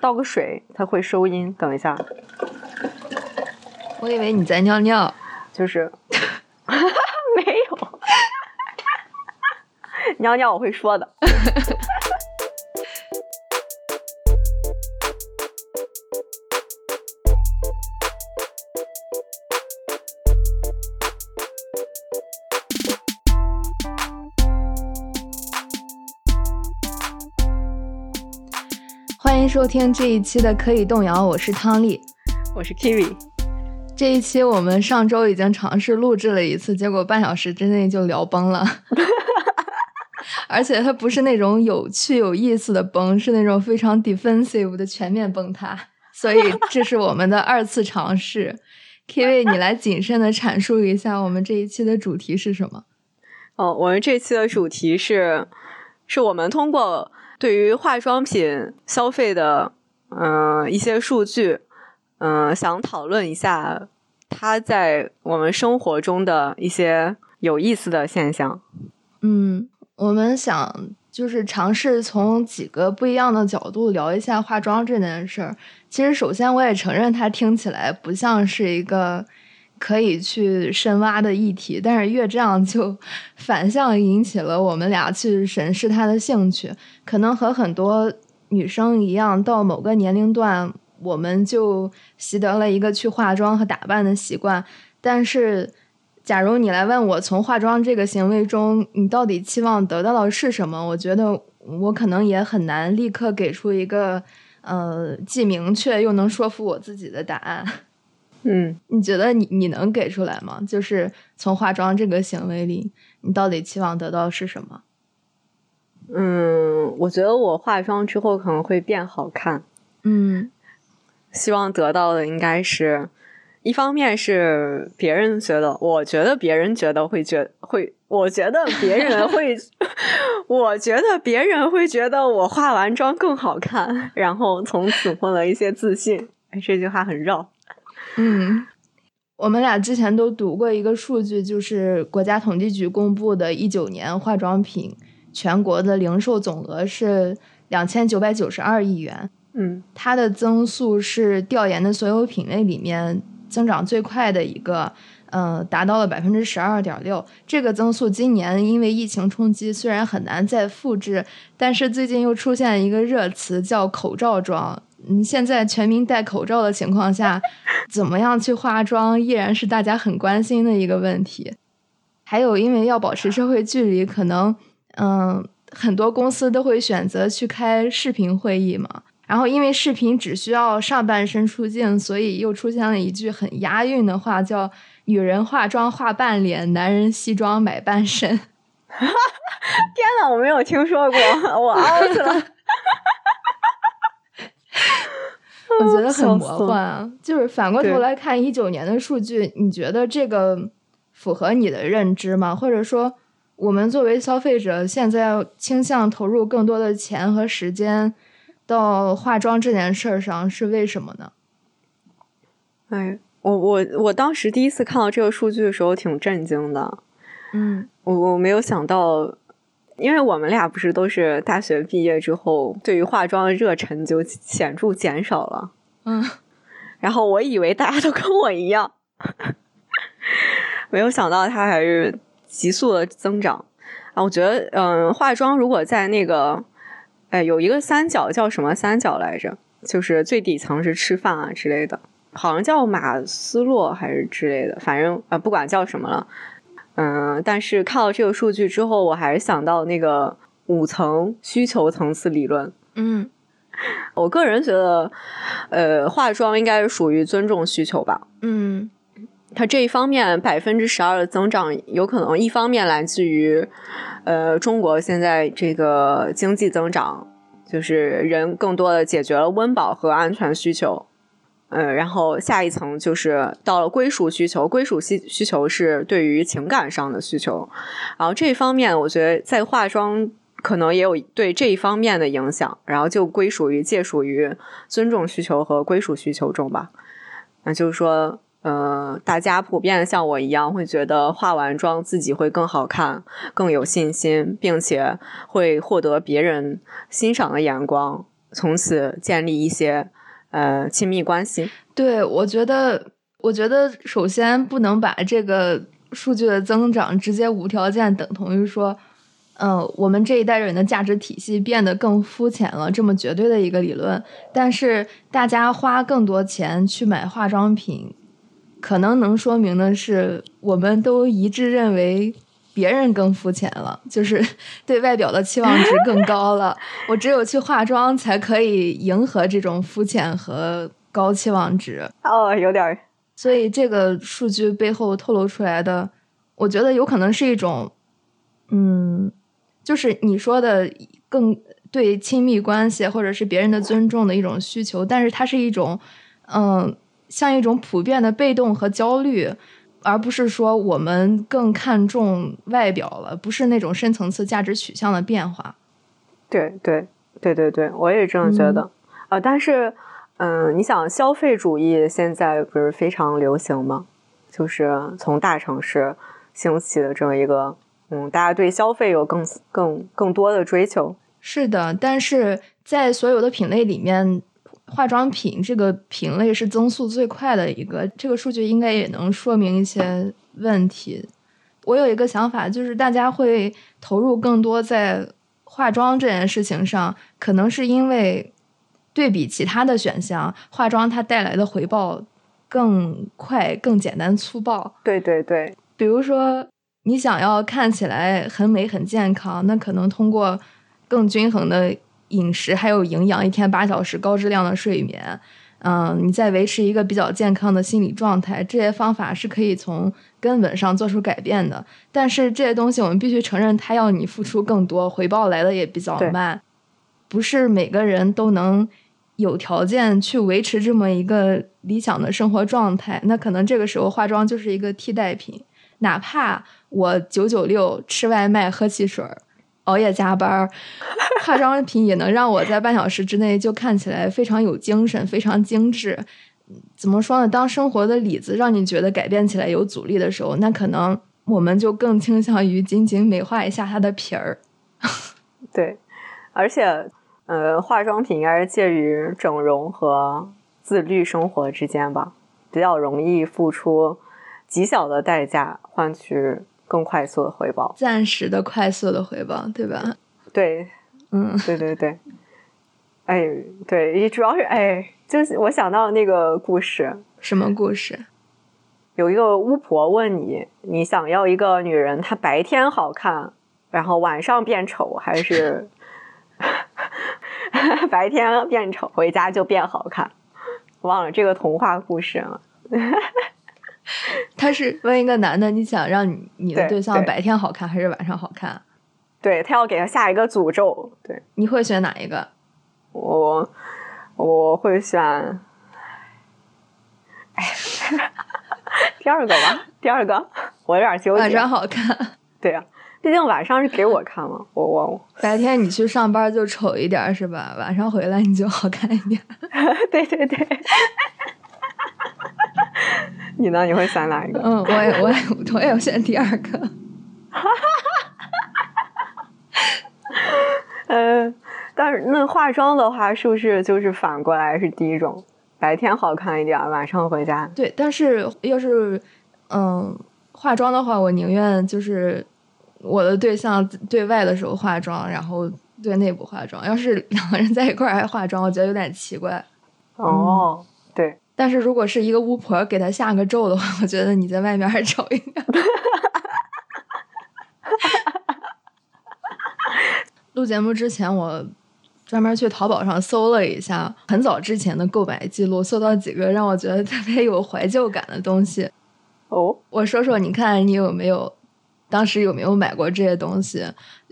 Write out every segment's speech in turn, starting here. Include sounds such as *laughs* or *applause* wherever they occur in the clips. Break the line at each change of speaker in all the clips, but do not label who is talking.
倒个水，它会收音。等一下，
我以为你在尿尿，
就是 *laughs* 没有 *laughs* 尿尿，我会说的。
收听这一期的可以动摇，我是汤丽，
我是 Kiwi。
这一期我们上周已经尝试录制了一次，结果半小时之内就聊崩了，*laughs* 而且它不是那种有趣有意思的崩，是那种非常 defensive 的全面崩塌。所以这是我们的二次尝试。*laughs* Kiwi，你来谨慎的阐述一下我们这一期的主题是什么？
哦，我们这期的主题是，是我们通过。对于化妆品消费的，嗯，一些数据，嗯，想讨论一下它在我们生活中的一些有意思的现象。
嗯，我们想就是尝试从几个不一样的角度聊一下化妆这件事儿。其实，首先我也承认它听起来不像是一个。可以去深挖的议题，但是越这样就反向引起了我们俩去审视他的兴趣。可能和很多女生一样，到某个年龄段，我们就习得了一个去化妆和打扮的习惯。但是，假如你来问我，从化妆这个行为中，你到底期望得到的是什么？我觉得我可能也很难立刻给出一个呃既明确又能说服我自己的答案。
嗯，
你觉得你你能给出来吗？就是从化妆这个行为里，你到底期望得到是什么？
嗯，我觉得我化妆之后可能会变好看。
嗯，
希望得到的应该是一方面是别人觉得，我觉得别人觉得会觉会，我觉得别人会，*laughs* 我觉得别人会觉得我化完妆更好看，然后从此获得一些自信。哎，这句话很绕。
嗯，我们俩之前都读过一个数据，就是国家统计局公布的，一九年化妆品全国的零售总额是两千九百九十二亿元。
嗯，
它的增速是调研的所有品类里面增长最快的一个，呃，达到了百分之十二点六。这个增速今年因为疫情冲击，虽然很难再复制，但是最近又出现了一个热词，叫口罩妆。嗯，现在全民戴口罩的情况下，怎么样去化妆依然是大家很关心的一个问题。还有，因为要保持社会距离，可能嗯，很多公司都会选择去开视频会议嘛。然后，因为视频只需要上半身出镜，所以又出现了一句很押韵的话，叫“女人化妆化半脸，男人西装买半身 *laughs* ”。
天呐，我没有听说过，我 out 了。*laughs*
我觉得很魔幻啊！就是反过头来看一九年的数据，你觉得这个符合你的认知吗？或者说，我们作为消费者，现在倾向投入更多的钱和时间到化妆这件事儿上，是为什么呢？
哎，我我我当时第一次看到这个数据的时候，挺震惊的。
嗯，
我我没有想到。因为我们俩不是都是大学毕业之后，对于化妆的热忱就显著减少了。
嗯，*laughs*
然后我以为大家都跟我一样，没有想到它还是急速的增长。啊，我觉得，嗯，化妆如果在那个，哎，有一个三角叫什么三角来着？就是最底层是吃饭啊之类的，好像叫马斯洛还是之类的，反正啊，不管叫什么了。嗯，但是看到这个数据之后，我还是想到那个五层需求层次理论。
嗯，
我个人觉得，呃，化妆应该是属于尊重需求吧。
嗯，
它这一方面百分之十二的增长，有可能一方面来自于，呃，中国现在这个经济增长，就是人更多的解决了温饱和安全需求。嗯，然后下一层就是到了归属需求，归属需需求是对于情感上的需求，然后这一方面，我觉得在化妆可能也有对这一方面的影响，然后就归属于介属于尊重需求和归属需求中吧。那就是说，呃，大家普遍像我一样，会觉得化完妆自己会更好看、更有信心，并且会获得别人欣赏的眼光。从此建立一些呃亲密关系。
对，我觉得，我觉得首先不能把这个数据的增长直接无条件等同于说，嗯，我们这一代人的价值体系变得更肤浅了，这么绝对的一个理论。但是大家花更多钱去买化妆品，可能能说明的是，我们都一致认为。别人更肤浅了，*laughs* 就是对外表的期望值更高了。我只有去化妆，才可以迎合这种肤浅和高期望值。
哦，有点。
所以这个数据背后透露出来的，我觉得有可能是一种，嗯，就是你说的更对亲密关系或者是别人的尊重的一种需求，但是它是一种，嗯，像一种普遍的被动和焦虑。而不是说我们更看重外表了，不是那种深层次价值取向的变化。
对对对对对，我也这么觉得。呃，但是，嗯，你想，消费主义现在不是非常流行吗？就是从大城市兴起的这么一个，嗯，大家对消费有更更更多的追求。
是的，但是在所有的品类里面。化妆品这个品类是增速最快的一个，这个数据应该也能说明一些问题。我有一个想法，就是大家会投入更多在化妆这件事情上，可能是因为对比其他的选项，化妆它带来的回报更快、更简单粗暴。
对对对，
比如说你想要看起来很美、很健康，那可能通过更均衡的。饮食还有营养，一天八小时高质量的睡眠，嗯，你在维持一个比较健康的心理状态，这些方法是可以从根本上做出改变的。但是这些东西我们必须承认，它要你付出更多，回报来的也比较慢，不是每个人都能有条件去维持这么一个理想的生活状态。那可能这个时候化妆就是一个替代品，哪怕我九九六吃外卖喝汽水。熬夜加班，化妆品也能让我在半小时之内就看起来非常有精神、非常精致。怎么说呢？当生活的里子让你觉得改变起来有阻力的时候，那可能我们就更倾向于仅仅美化一下它的皮儿。*laughs*
对，而且，呃，化妆品应该是介于整容和自律生活之间吧，比较容易付出极小的代价换取。更快速的回报，
暂时的快速的回报，对吧？
对，
嗯，
对对对，哎，对，主要是哎，就是我想到那个故事，
什么故事？
有一个巫婆问你，你想要一个女人，她白天好看，然后晚上变丑，还是 *laughs* *laughs* 白天变丑，回家就变好看？忘了这个童话故事了。*laughs*
他是问一个男的，你想让你你的对象白天好看还是晚上好看？
对他要给他下一个诅咒，对，
你会选哪一个？
我我会选，哎，*laughs* 第二个吧，第二个，我有点纠结。
晚上好看，*laughs*
对呀，毕竟晚上是给我看嘛，我我
白天你去上班就丑一点是吧？晚上回来你就好看一点。
对对对。*laughs* 你呢？你会选哪一个？
嗯，我也，我也，我也要选第二个。
嗯，*laughs* 但是那化妆的话，是不是就是反过来是第一种，白天好看一点，晚上回家？
对，但是要是嗯化妆的话，我宁愿就是我的对象对外的时候化妆，然后对内部化妆。要是两个人在一块儿还化妆，我觉得有点奇怪。
哦，对。
但是如果是一个巫婆给他下个咒的话，我觉得你在外面还丑一点。录节目之前，我专门去淘宝上搜了一下很早之前的购买记录，搜到几个让我觉得特别有怀旧感的东西。
哦，
我说说，你看你有没有当时有没有买过这些东西？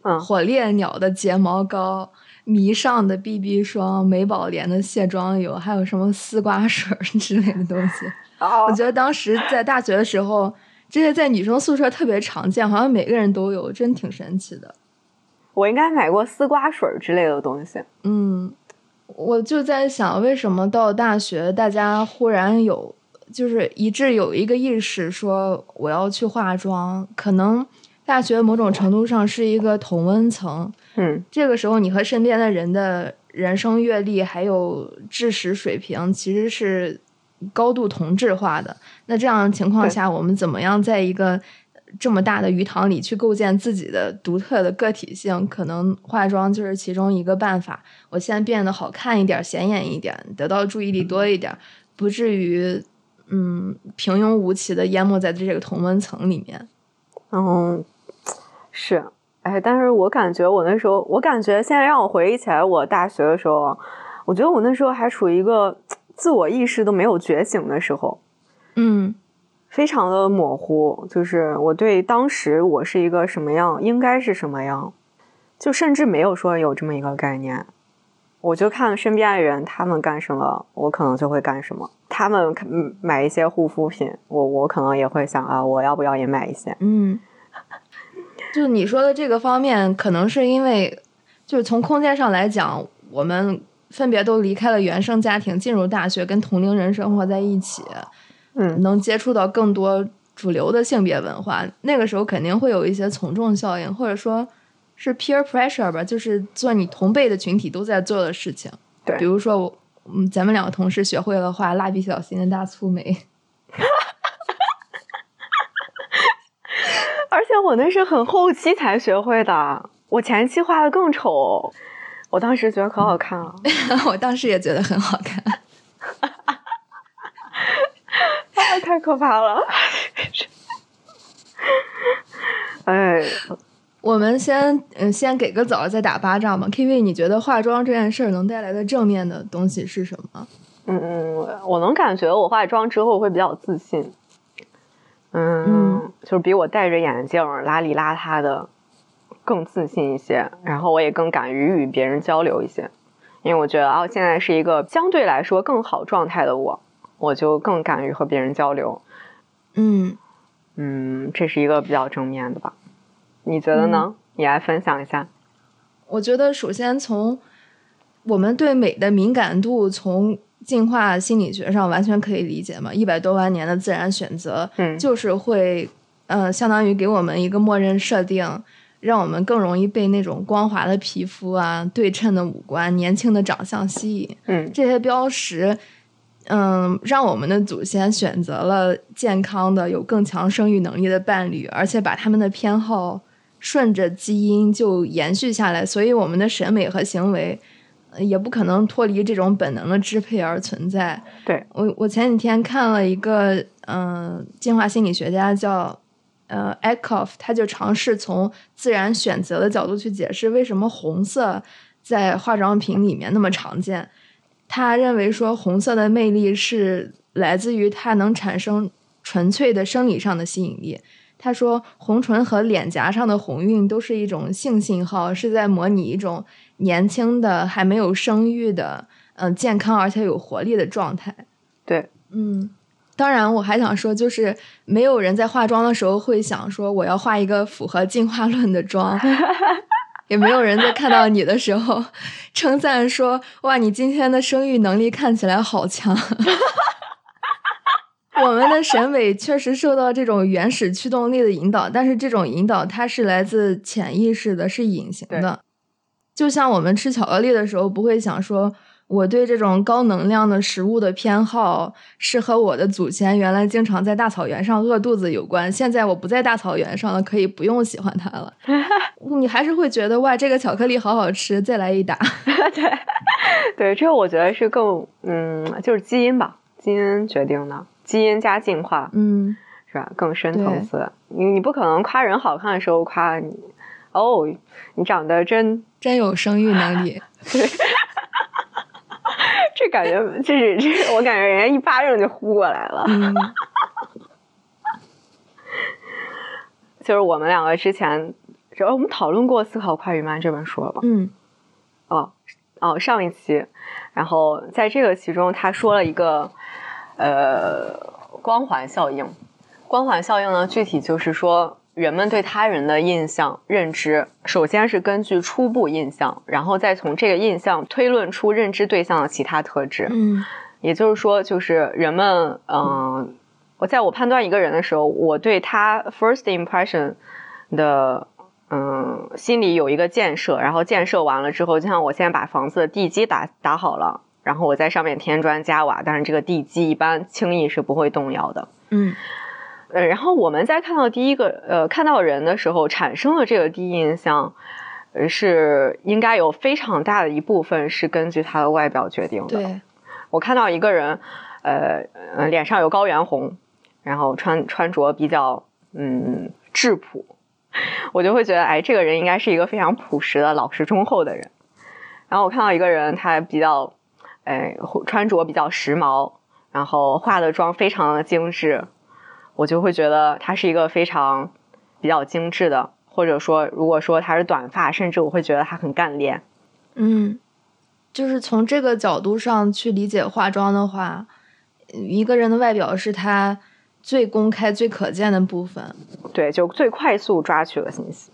嗯，
火烈鸟的睫毛膏。迷上的 BB 霜、美宝莲的卸妆油，还有什么丝瓜水之类的东西。我觉得当时在大学的时候，这些在女生宿舍特别常见，好像每个人都有，真挺神奇的。
我应该买过丝瓜水之类的东西。
嗯，我就在想，为什么到大学大家忽然有，就是一致有一个意识，说我要去化妆？可能大学某种程度上是一个同温层。
嗯，
这个时候你和身边的人的人生阅历还有知识水平其实是高度同质化的。那这样的情况下，我们怎么样在一个这么大的鱼塘里去构建自己的独特的个体性？可能化妆就是其中一个办法。我先变得好看一点、显眼一点，得到注意力多一点，不至于嗯平庸无奇的淹没在这个同温层里面。
嗯，是。哎，但是我感觉我那时候，我感觉现在让我回忆起来，我大学的时候，我觉得我那时候还处于一个自我意识都没有觉醒的时候，
嗯，
非常的模糊，就是我对当时我是一个什么样，应该是什么样，就甚至没有说有这么一个概念，我就看身边的人他们干什么，我可能就会干什么，他们买一些护肤品，我我可能也会想啊，我要不要也买一些，
嗯。就你说的这个方面，可能是因为，就是从空间上来讲，我们分别都离开了原生家庭，进入大学，跟同龄人生活在一起，
嗯，
能接触到更多主流的性别文化。那个时候肯定会有一些从众效应，或者说是 peer pressure 吧，就是做你同辈的群体都在做的事情。
对，
比如说我，嗯，咱们两个同事学会了画蜡笔小新的大粗眉。
而且我那是很后期才学会的，我前期画的更丑，我当时觉得可好看了 *laughs* *laughs*
我当时也觉得很好看，*laughs*
太可怕了，哎，
我们先嗯先给个枣，再打巴掌吧。K V，你觉得化妆这件事儿能带来的正面的东西是什么？
嗯嗯，我能感觉我化妆之后会比较自信。嗯，就是比我戴着眼镜邋里邋遢的更自信一些，然后我也更敢于与别人交流一些，因为我觉得哦，现在是一个相对来说更好状态的我，我就更敢于和别人交流。
嗯
嗯，这是一个比较正面的吧？你觉得呢？你来分享一下。
我觉得首先从我们对美的敏感度从。进化心理学上完全可以理解嘛？一百多万年的自然选择，
嗯，
就是会，呃，相当于给我们一个默认设定，让我们更容易被那种光滑的皮肤啊、对称的五官、年轻的长相吸引。
嗯，
这些标识，嗯，让我们的祖先选择了健康的、有更强生育能力的伴侣，而且把他们的偏好顺着基因就延续下来，所以我们的审美和行为。也不可能脱离这种本能的支配而存在。
对
我，我前几天看了一个，嗯，进化心理学家叫呃 Eckhoff，他就尝试从自然选择的角度去解释为什么红色在化妆品里面那么常见。他认为说，红色的魅力是来自于它能产生纯粹的生理上的吸引力。他说，红唇和脸颊上的红晕都是一种性信号，是在模拟一种。年轻的还没有生育的，嗯，健康而且有活力的状态。
对，
嗯，当然我还想说，就是没有人在化妆的时候会想说我要画一个符合进化论的妆，*laughs* 也没有人在看到你的时候 *laughs* 称赞说哇，你今天的生育能力看起来好强。我们的审美确实受到这种原始驱动力的引导，但是这种引导它是来自潜意识的，是隐形的。就像我们吃巧克力的时候，不会想说我对这种高能量的食物的偏好是和我的祖先原来经常在大草原上饿肚子有关。现在我不在大草原上了，可以不用喜欢它了。*laughs* 你还是会觉得哇，这个巧克力好好吃，再来一打。*laughs*
对，对，这个我觉得是更嗯，就是基因吧，基因决定的，基因加进化，
嗯，
是吧？更深层次，你你不可能夸人好看的时候夸你。哦，你长得真
真有生育能力，*laughs*
这感觉这是这，我感觉人家一巴掌就呼过来了。*laughs* 就是我们两个之前，主要我们讨论过《思考快与慢》这本书了吧？
嗯，
哦哦，上一期，然后在这个其中，他说了一个呃光环效应。光环效应呢，具体就是说。人们对他人的印象认知，首先是根据初步印象，然后再从这个印象推论出认知对象的其他特质。
嗯，
也就是说，就是人们，嗯，我在我判断一个人的时候，我对他 first impression 的嗯，心里有一个建设，然后建设完了之后，就像我现在把房子的地基打打好了，然后我在上面添砖加瓦，但是这个地基一般轻易是不会动摇的。
嗯
呃，然后我们在看到第一个呃看到人的时候，产生的这个第一印象，呃是应该有非常大的一部分是根据他的外表决定的。
对，
我看到一个人，呃呃，脸上有高原红，然后穿穿着比较嗯质朴，我就会觉得，哎，这个人应该是一个非常朴实的、老实忠厚的人。然后我看到一个人，他比较，哎，穿着比较时髦，然后化的妆非常的精致，我就会觉得她是一个非常比较精致的，或者说，如果说她是短发，甚至我会觉得她很干练。
嗯，就是从这个角度上去理解化妆的话，一个人的外表是他最公开、最可见的部分。
对，就最快速抓取了信息。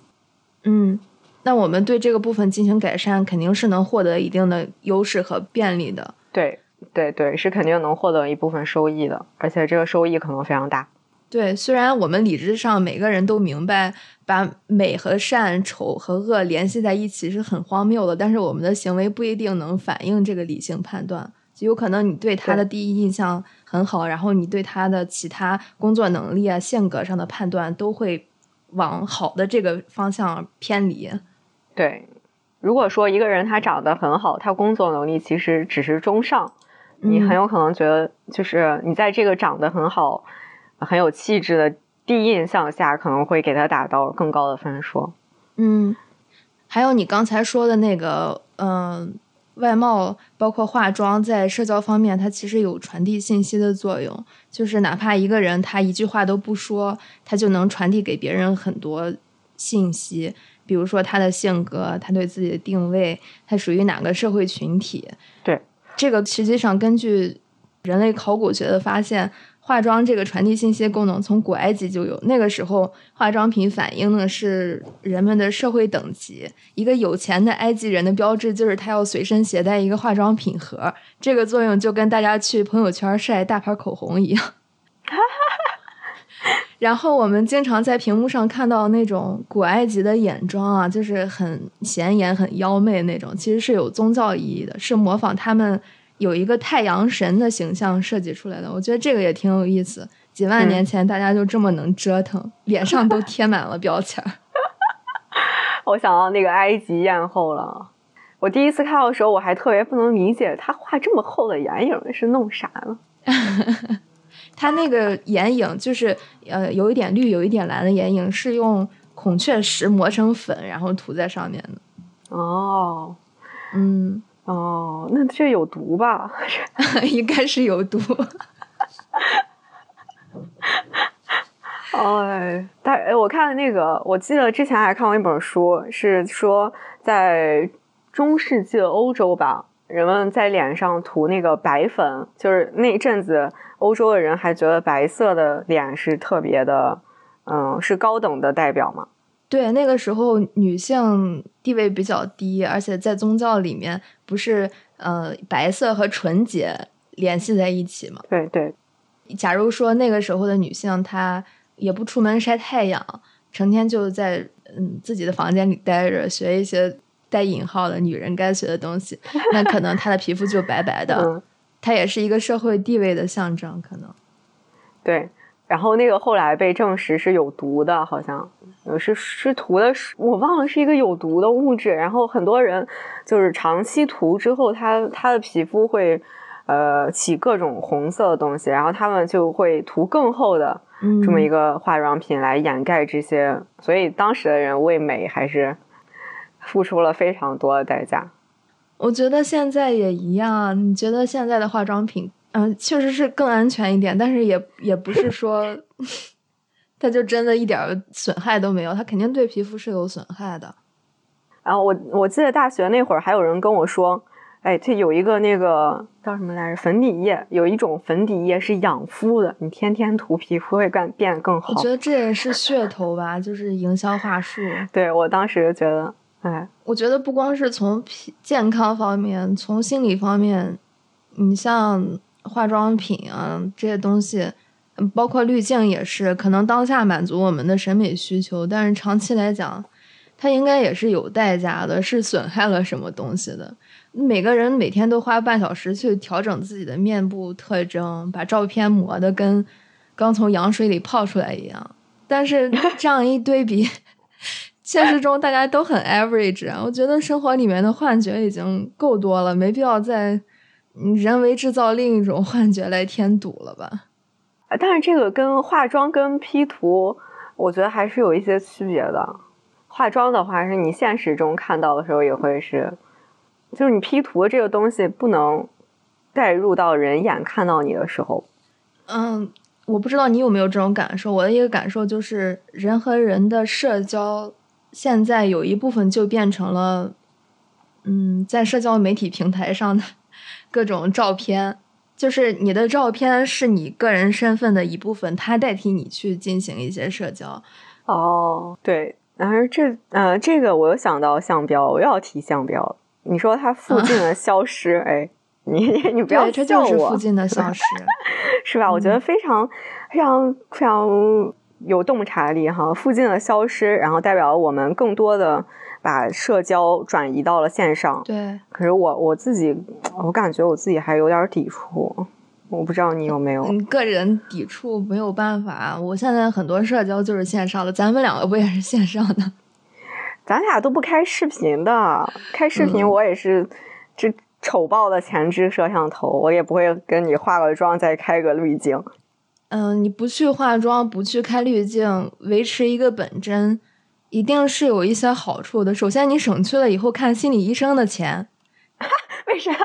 嗯，那我们对这个部分进行改善，肯定是能获得一定的优势和便利的。
对，对，对，是肯定能获得一部分收益的，而且这个收益可能非常大。
对，虽然我们理智上每个人都明白，把美和善、丑和恶联系在一起是很荒谬的，但是我们的行为不一定能反映这个理性判断。就有可能你对他的第一印象很好，然后你对他的其他工作能力啊、性格上的判断都会往好的这个方向偏离。
对，如果说一个人他长得很好，他工作能力其实只是中上，你很有可能觉得，就是你在这个长得很好、很有气质的第一印象下，可能会给他打到更高的分数。
嗯，还有你刚才说的那个，嗯、外貌包括化妆，在社交方面，它其实有传递信息的作用。就是哪怕一个人他一句话都不说，他就能传递给别人很多信息。比如说他的性格，他对自己的定位，他属于哪个社会群体。
对，
这个实际上根据人类考古学的发现，化妆这个传递信息功能从古埃及就有。那个时候，化妆品反映的是人们的社会等级。一个有钱的埃及人的标志就是他要随身携带一个化妆品盒，这个作用就跟大家去朋友圈晒大牌口红一样。*laughs* 然后我们经常在屏幕上看到那种古埃及的眼妆啊，就是很显眼、很妖媚那种，其实是有宗教意义的，是模仿他们有一个太阳神的形象设计出来的。我觉得这个也挺有意思。几万年前大家就这么能折腾，脸上都贴满了标签儿。*laughs*
我想到那个埃及艳后了。我第一次看到的时候，我还特别不能理解，她画这么厚的眼影是弄啥呢？*laughs*
它那个眼影就是呃有一点绿有一点蓝的眼影，是用孔雀石磨成粉，然后涂在上面的。
哦
嗯，
哦，那这有毒吧？*laughs*
应该是有毒。
哎，*laughs* 但哎，我看那个，我记得之前还看过一本书，是说在中世纪的欧洲吧，人们在脸上涂那个白粉，就是那一阵子欧洲的人还觉得白色的脸是特别的，嗯，是高等的代表嘛。
对，那个时候女性地位比较低，而且在宗教里面不是呃白色和纯洁联系在一起嘛。
对对，
假如说那个时候的女性她也不出门晒太阳，成天就在嗯自己的房间里待着，学一些带引号的女人该学的东西，那可能她的皮肤就白白的，
嗯，*laughs*
它也是一个社会地位的象征，可能。
对。然后那个后来被证实是有毒的，好像呃是是涂的是，我忘了是一个有毒的物质。然后很多人就是长期涂之后，他他的皮肤会呃起各种红色的东西，然后他们就会涂更厚的
嗯，
这么一个化妆品来掩盖这些。所以当时的人为美还是付出了非常多的代价。
我觉得现在也一样。你觉得现在的化妆品，嗯、确实是更安全一点，但是也也不是 *laughs* 说它就真的一点儿损害都没有，它肯定对皮肤是有损害的。
然后我我记得大学那会儿还有人跟我说，哎，这有一个那个叫什么来着，粉底液，有一种粉底液是养肤的，你天天涂皮肤会干变得更好
我。觉得这也是噱头吧，就是营销话术。
对我当时觉得，哎，
我觉得不光是从健康方面，从心理方面，你像化妆品啊这些东西，包括滤镜也是，可能当下满足我们的审美需求，但是长期来讲，它应该也是有代价的，是损害了什么东西的。每个人每天都花半小时去调整自己的面部特征，把照片磨得跟刚从羊水里泡出来一样。但是这样一对比，现实中大家都很 average 啊。我觉得生活里面的幻觉已经够多了，没必要再人为制造另一种 *laughs* 幻觉来添堵了吧？
但是这个跟化妆跟 P 图，我觉得还是有一些区别的。化妆的话，是你现实中看到的时候也会是。就是你 P 图这个东西不能带入到人眼看到你的时候。
嗯，我不知道你有没有这种感受。我的一个感受就是，人和人的社交现在有一部分就变成了，嗯，在社交媒体平台上的各种照片，就是你的照片是你个人身份的一部分，它代替你去进行一些社交。
哦，对，然而这呃，这个我又想到相标，我又要提相标了。你说它附近的消失，哎，你 *laughs* 你不要
笑我，附近的消失，*laughs*
是吧？我觉得非常非常非常有洞察力哈。附近的消失，然后代表我们更多的把社交转移到了线上。
对，
可是我我自己，我感觉我自己还有点抵触，我不知道你有没有。
你个人抵触没有办法，我现在很多社交就是线上的，咱们两个不也是线上的？*laughs*
咱俩都不开视频的，开视频我也是这丑爆的前置摄像头，我也不会跟你化个妆再开个滤镜。
嗯，你不去化妆，不去开滤镜，维持一个本真，一定是有一些好处的。首先，你省去了以后看心理医生的钱。*laughs*
为啥？*laughs*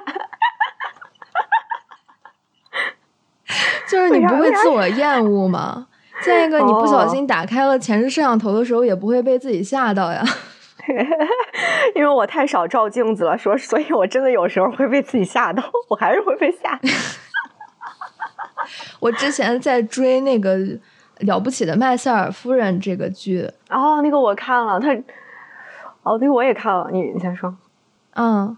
就是你不会自我厌恶吗？再一个，你不小心打开了前置摄像头的时候，也不会被自己吓到呀。*laughs*
因为我太少照镜子了，说，所以我真的有时候会被自己吓到，我还是会被吓。
我之前在追那个《了不起的麦瑟尔夫人》这个剧，
哦，那个我看了，他，哦，那个我也看了，你你先说。
嗯，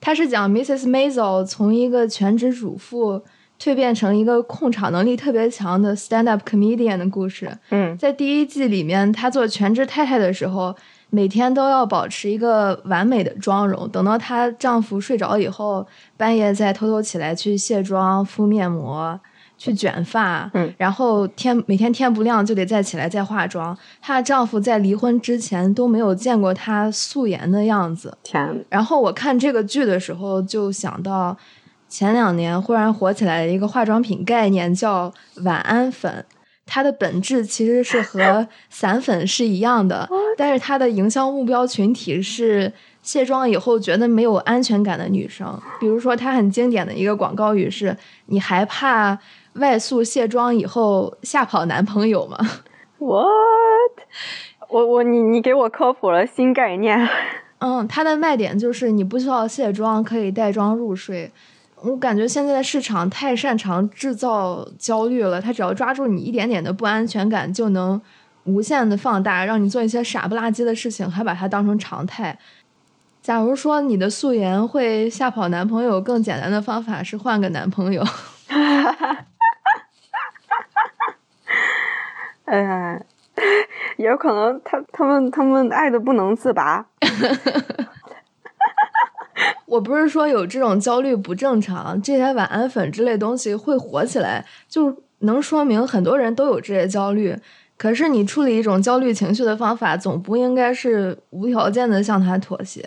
他是讲 Mrs. Maisel 从一个全职主妇蜕变成一个控场能力特别强的 stand up comedian 的故事。
嗯，
在第一季里面，她做全职太太的时候。每天都要保持一个完美的妆容，等到她丈夫睡着以后，半夜再偷偷起来去卸妆、敷面膜、去卷发，
嗯，
然后天每天天不亮就得再起来再化妆。她的丈夫在离婚之前都没有见过她素颜的样子。
天！
然后我看这个剧的时候就想到，前两年忽然火起来的一个化妆品概念叫晚安粉。它的本质其实是和 *laughs* 散粉是一样的，但是它的营销目标群体是卸妆以后觉得没有安全感的女生。比如说，它很经典的一个广告语是：“你还怕外宿卸妆以后吓跑男朋友吗？”
What？我我你你给我科普了新概念。
嗯，它的卖点就是你不需要卸妆，可以带妆入睡。我感觉现在的市场太擅长制造焦虑了，它只要抓住你一点点的不安全感，就能无限的放大，让你做一些傻不拉几的事情，还把它当成常态。假如说你的素颜会吓跑男朋友，更简单的方法是换个男朋友。*laughs*
哎，也有可能他他们他们爱的不能自拔。*laughs*
我不是说有这种焦虑不正常，这些晚安粉之类东西会火起来，就能说明很多人都有这些焦虑。可是你处理一种焦虑情绪的方法，总不应该是无条件的向他妥协。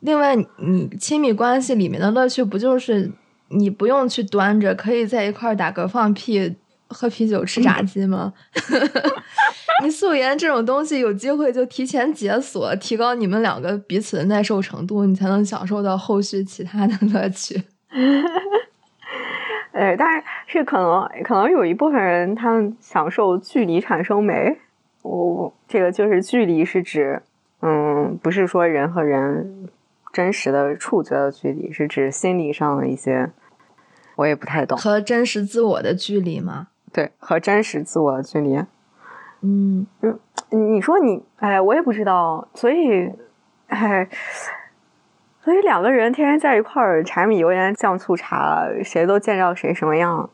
另外，你亲密关系里面的乐趣不就是你不用去端着，可以在一块儿打嗝放屁。喝啤酒吃炸鸡吗？*laughs* 你素颜这种东西有机会就提前解锁，提高你们两个彼此的耐受程度，你才能享受到后续其他的乐趣。*laughs*
哎，但是是可能可能有一部分人他们享受距离产生美。我这个就是距离是指，嗯，不是说人和人真实的触觉的距离，是指心理上的一些，我也不太懂
和真实自我的距离吗？
对，和真实自我的距离。
嗯
嗯，你说你，哎，我也不知道，所以，哎，所以两个人天天在一块儿，柴米油盐酱醋茶，谁都见着谁什么样。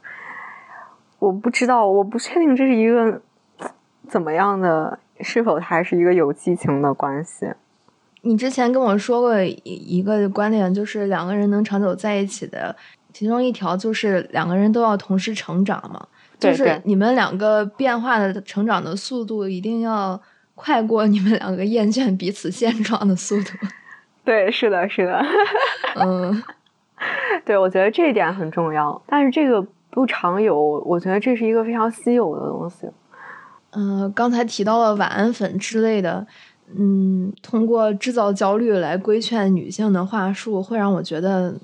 我不知道，我不确定这是一个怎么样的，是否还是一个有激情的关系。
你之前跟我说过一一个观点，就是两个人能长久在一起的，其中一条就是两个人都要同时成长嘛。就是你们两个变化的成长的速度一定要快过你们两个厌倦彼此现状的速度。*laughs*
对，是的，是的。
嗯，*laughs*
对，我觉得这一点很重要，但是这个不常有，我觉得这是一个非常稀有的东西。
嗯，刚才提到了晚安粉之类的，嗯，通过制造焦虑来规劝女性的话术，会让我觉得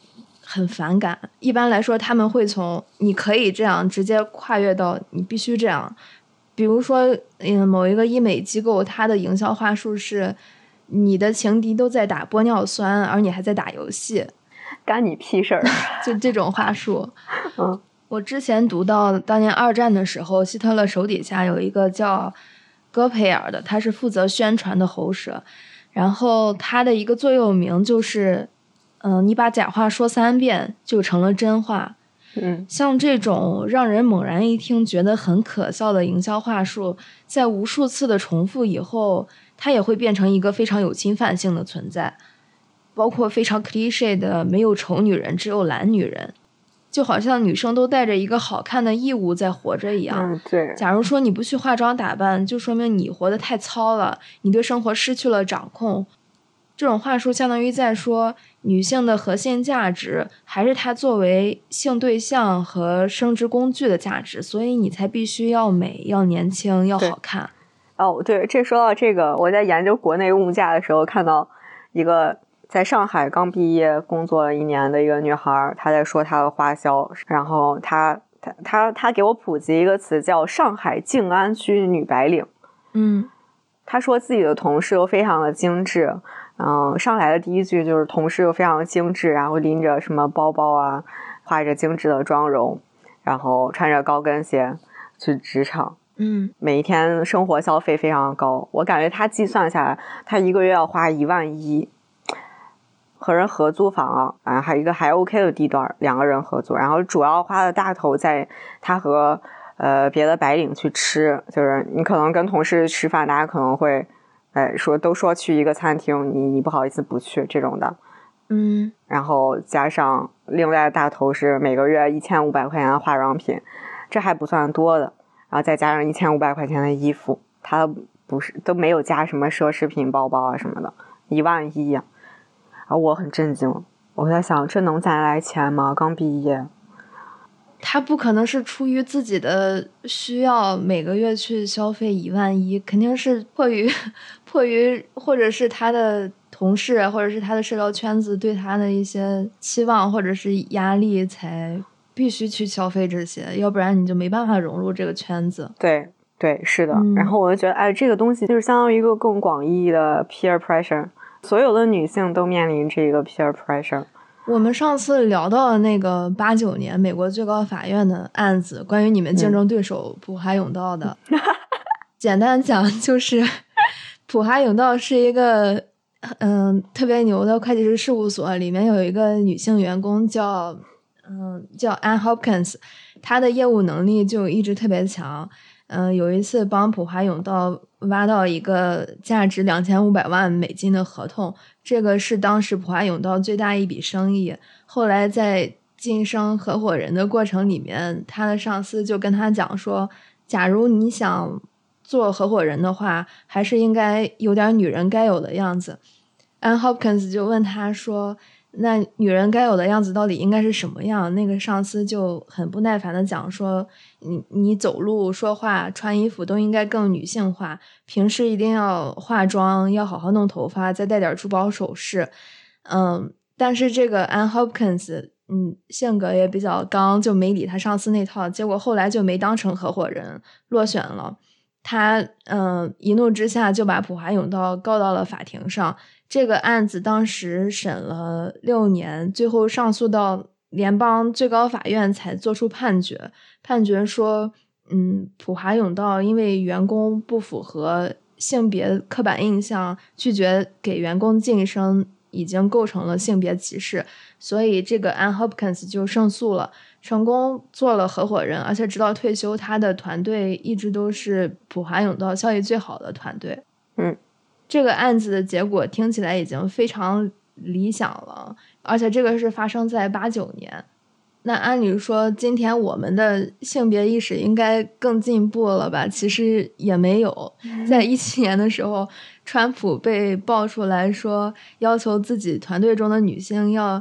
很反感。一般来说，他们会从“你可以这样”直接跨越到“你必须这样”。比如说，嗯，某一个医美机构，它的营销话术是“你的情敌都在打玻尿酸，而你还在打游戏”，
干你屁事儿！
就这种话术，*laughs*
嗯。
我之前读到，当年二战的时候，希特勒手底下有一个叫戈培尔的，他是负责宣传的喉舌，然后他的一个座右铭就是，嗯，你把假话说三遍就成了真话。
嗯，
像这种让人猛然一听觉得很可笑的营销话术，在无数次的重复以后，它也会变成一个非常有侵犯性的存在，包括非常 cliche 的“没有丑女人，只有懒女人”。就好像女生都带着一个好看的义务在活着一样。
嗯，对。
假如说你不去化妆打扮，就说明你活得太糙了，你对生活失去了掌控。这种话术相当于在说，女性的核心价值还是她作为性对象和生殖工具的价值，所以你才必须要美、要年轻、要好看。
哦，对，这说到这个，我在研究国内物价的时候看到一个。在上海刚毕业工作了一年的一个女孩，她在说她的花销，然后她她她她给我普及一个词叫上海静安区女白领。
嗯，
她说自己的同事都非常的精致，嗯，上来的第一句就是同事又非常精致，然后拎着什么包包啊，化着精致的妆容，然后穿着高跟鞋去职场。
嗯，
每一天生活消费非常高，我感觉他计算下来，他一个月要花一万一。和人合租房啊，啊，还有一个还 OK 的地段，两个人合租，然后主要花的大头在他和呃别的白领去吃，就是你可能跟同事吃饭，大家可能会哎说都说去一个餐厅，你你不好意思不去这种的，
嗯，
然后加上另外的大头是每个月一千五百块钱的化妆品，这还不算多的，然后再加上一千五百块钱的衣服，他不是都没有加什么奢侈品包包啊什么的，一万一呀。啊，我很震惊，我在想，这能攒来钱吗？刚毕业，
他不可能是出于自己的需要，每个月去消费一万一，肯定是迫于迫于，或者是他的同事，或者是他的社交圈子对他的一些期望或者是压力，才必须去消费这些，要不然你就没办法融入这个圈子。
对对，是的。然后我就觉得，哎，这个东西就是相当于一个更广义的 peer pressure。所有的女性都面临这个 peer pressure。
我们上次聊到那个八九年美国最高法院的案子，关于你们竞争对手普华永道的。*laughs* 简单讲，就是普华永道是一个嗯特别牛的会计师事务所，里面有一个女性员工叫嗯叫 Ann Hopkins，她的业务能力就一直特别强。嗯，有一次帮普华永道挖到一个价值两千五百万美金的合同，这个是当时普华永道最大一笔生意。后来在晋升合伙人的过程里面，他的上司就跟他讲说：“假如你想做合伙人的话，还是应该有点女人该有的样子。” Ann Hopkins 就问他说。那女人该有的样子到底应该是什么样？那个上司就很不耐烦的讲说：“你你走路、说话、穿衣服都应该更女性化，平时一定要化妆，要好好弄头发，再戴点珠宝首饰。”嗯，但是这个 an Hopkins，嗯，性格也比较刚，就没理他上司那套，结果后来就没当成合伙人，落选了。他嗯，一怒之下就把普华永道告到了法庭上。这个案子当时审了六年，最后上诉到联邦最高法院才作出判决。判决说，嗯，普华永道因为员工不符合性别刻板印象，拒绝给员工晋升，已经构成了性别歧视，所以这个 Ann Hopkins 就胜诉了，成功做了合伙人，而且直到退休，他的团队一直都是普华永道效益最好的团队。
嗯。
这个案子的结果听起来已经非常理想了，而且这个是发生在八九年。那按理说，今天我们的性别意识应该更进步了吧？其实也没有。*laughs* 在一七年的时候，川普被爆出来说要求自己团队中的女性要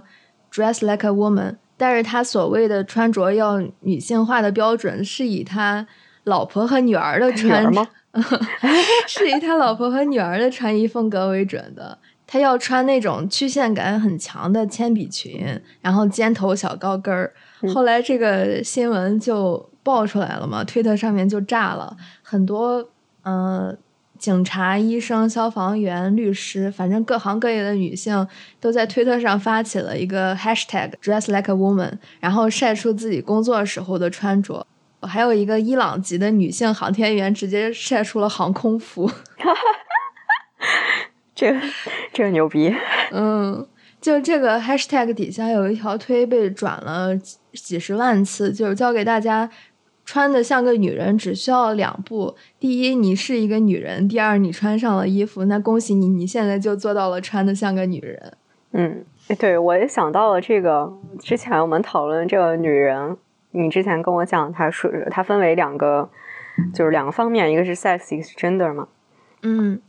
dress like a woman，但是他所谓的穿着要女性化的标准是以他老婆和女儿的穿，*laughs* 是以他老婆和女儿的穿衣风格为准的。他要穿那种曲线感很强的铅笔裙，然后尖头小高跟儿。后来这个新闻就爆出来了嘛，推特上面就炸了，很多嗯，警察、医生、消防员、律师，反正各行各业的女性都在推特上发起了一个 hashtag dress like a woman，然后晒出自己工作时候的穿着。还有一个伊朗籍的女性航天员直接晒出了航空服。*laughs*
这个这个牛逼，
嗯，就这个 hashtag 底下有一条推被转了几十万次，就是教给大家穿的像个女人只需要两步：第一，你是一个女人；第二，你穿上了衣服，那恭喜你，你现在就做到了穿的像个女人。
嗯，对，我也想到了这个。之前我们讨论这个女人，你之前跟我讲，她说她分为两个，就是两个方面，一个是 sex，一个是 gender 嘛。
嗯。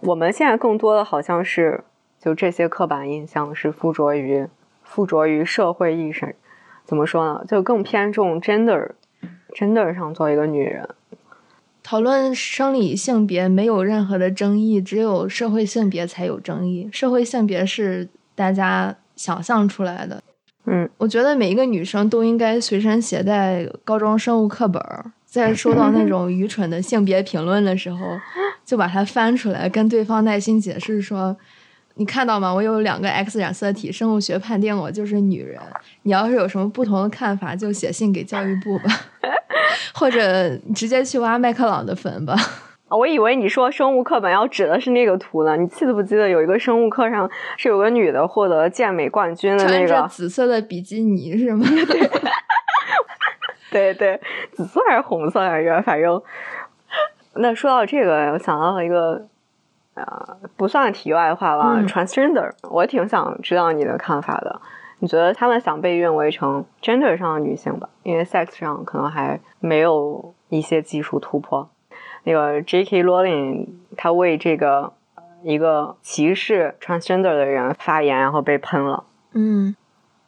我们现在更多的好像是，就这些刻板印象是附着于附着于社会意识，怎么说呢？就更偏重 gender，gender 上做一个女人。
讨论生理性别没有任何的争议，只有社会性别才有争议。社会性别是大家想象出来的。
嗯，
我觉得每一个女生都应该随身携带高中生物课本，在收到那种愚蠢的性别评论的时候。就把它翻出来，跟对方耐心解释说：“你看到吗？我有两个 X 染色体，生物学判定我就是女人。你要是有什么不同的看法，就写信给教育部吧，*laughs* 或者直接去挖麦克朗的坟吧。”
我以为你说生物课本要指的是那个图呢。你记得不记得有一个生物课上是有个女的获得健美冠军的那
个紫色的比基尼是吗？*laughs*
对 *laughs* 对，紫色还是红色来着？反正。那说到这个，我想到了一个，呃，不算题外话了。Transgender，我挺想知道你的看法的。你觉得他们想被认为成 gender 上的女性吧？因为 sex 上可能还没有一些技术突破。那个 J.K. Rowling 他为这个一个歧视 transgender 的人发言，然后被喷了。
嗯，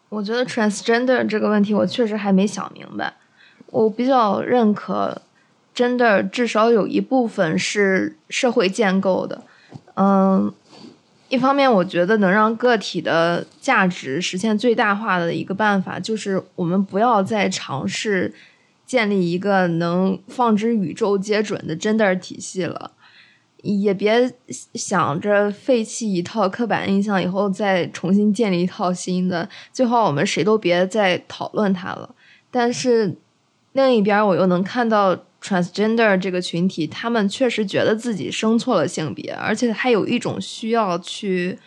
我觉得 transgender 这个问题我确实还没想明白。我比较认可。gender，至少有一部分是社会建构的。嗯，一方面，我觉得能让个体的价值实现最大化的一个办法，就是我们不要再尝试建立一个能放之宇宙皆准的真的体系了，也别想着废弃一套刻板印象以后再重新建立一套新的。最好我们谁都别再讨论它了。但是另一边，我又能看到。Transgender 这个群体，他们确实觉得自己生错了性别，而且还有一种需要去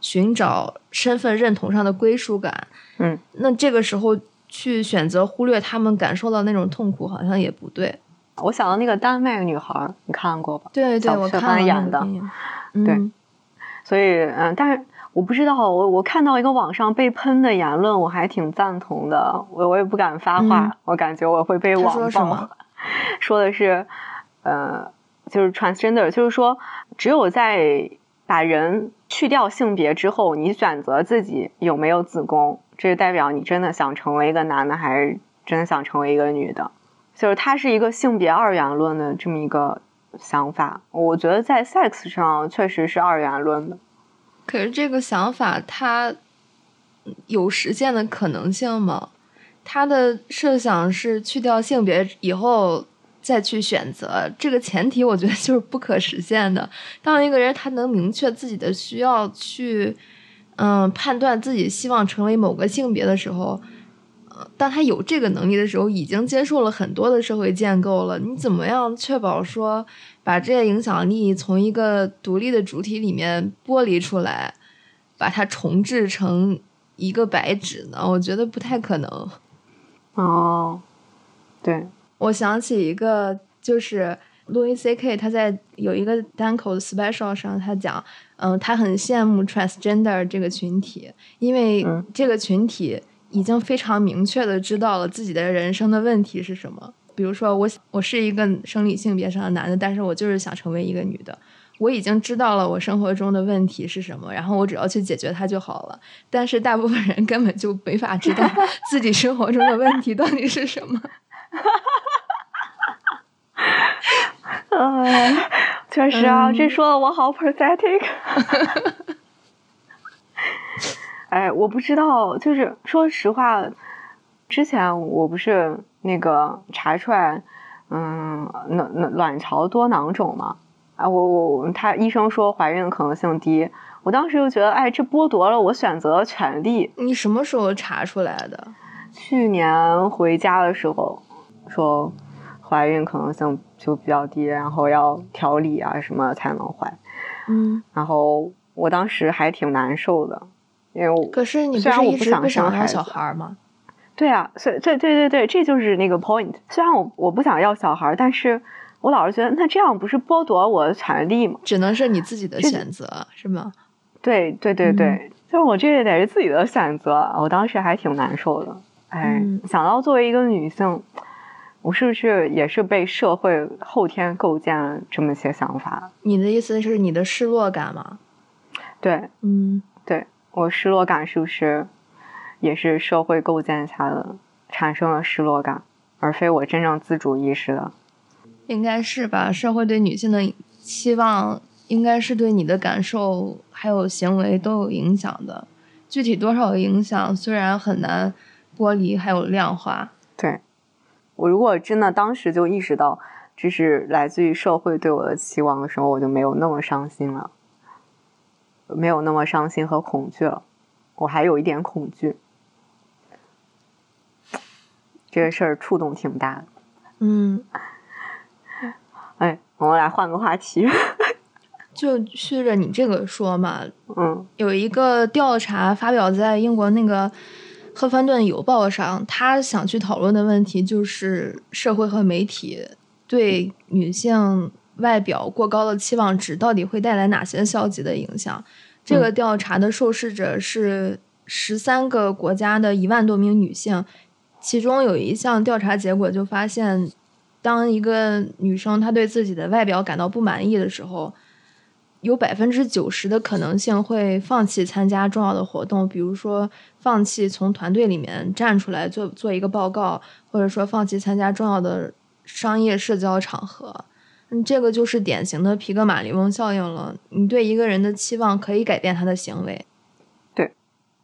寻找身份认同上的归属感。
嗯，
那这个时候去选择忽略他们感受到那种痛苦，好像也不对。
我想到那个丹麦女孩，你看过吧？
对对，我看
演的。对，所以嗯，但是我不知道，我我看到一个网上被喷的言论，我还挺赞同的。我我也不敢发话，我感觉我会被网暴。*laughs* 说的是，呃，就是 transgender，就是说，只有在把人去掉性别之后，你选择自己有没有子宫，这就代表你真的想成为一个男的，还是真的想成为一个女的。就是它是一个性别二元论的这么一个想法。我觉得在 sex 上确实是二元论的。
可是这个想法它有实现的可能性吗？他的设想是去掉性别以后再去选择，这个前提我觉得就是 *laughs* 不可实现的。当一个人他能明确自己的需要，去嗯判断自己希望成为某个性别的时候，呃，当他有这个能力的时候，已经接受了很多的社会建构了。你怎么样确保说把这些影响力从一个独立的主体里面剥离出来，把它重置成一个白纸呢？我觉得不太可能。
哦，对，
我想起一个，就是路易 C K 他在有一个单口的 special 上，他讲，嗯，他很羡慕 transgender 这个群体，因为这个群体已经非常明确的知道了自己的人生的问题是什么。比如说，我我是一个生理性别上的男的，但是我就是想成为一个女的。我已经知道了我生活中的问题是什么，然后我只要去解决它就好了。但是大部分人根本就没法知道 *laughs* 自己生活中的问题到底是什么。
嗯，*laughs* 确实啊，这说的我好 pathetic。*laughs* 哎，我不知道，就是说实话，之前我不是那个查出来，嗯，卵卵卵巢多囊肿嘛。啊，我我他医生说怀孕的可能性低，我当时就觉得，哎，这剥夺了我选择的权利。
你什么时候查出来的？
去年回家的时候说怀孕可能性就比较低，然后要调理啊什么才能怀。
嗯，
然后我当时还挺难受的，因为我
可是你
虽然我
不
想
生
孩
小孩吗？
对啊，所以对对对对，这就是那个 point。虽然我我不想要小孩，但是。我老是觉得，那这样不是剥夺我的权利吗？
只能是你自己的选择，是吗？
对对对对，就我这也得是自己的选择。我当时还挺难受的，哎，想到作为一个女性，我是不是也是被社会后天构建了这么些想法？
你的意思是你的失落感吗？
对，
嗯，
对我失落感是不是也是社会构建下的产生了失落感，而非我真正自主意识的？
应该是吧，社会对女性的期望应该是对你的感受还有行为都有影响的，具体多少影响虽然很难剥离还有量化。
对，我如果真的当时就意识到这是来自于社会对我的期望的时候，我就没有那么伤心了，没有那么伤心和恐惧了。我还有一点恐惧，这个事儿触动挺大的。
嗯。
哎，我们来换个话题，*laughs*
就续着你这个说嘛。
嗯，
有一个调查发表在英国那个《赫芬顿邮报》上，他想去讨论的问题就是社会和媒体对女性外表过高的期望值到底会带来哪些消极的影响。这个调查的受试者是十三个国家的一万多名女性，其中有一项调查结果就发现。当一个女生她对自己的外表感到不满意的时候，有百分之九十的可能性会放弃参加重要的活动，比如说放弃从团队里面站出来做做一个报告，或者说放弃参加重要的商业社交场合。嗯，这个就是典型的皮格马利翁效应了。你对一个人的期望可以改变他的行为。
对，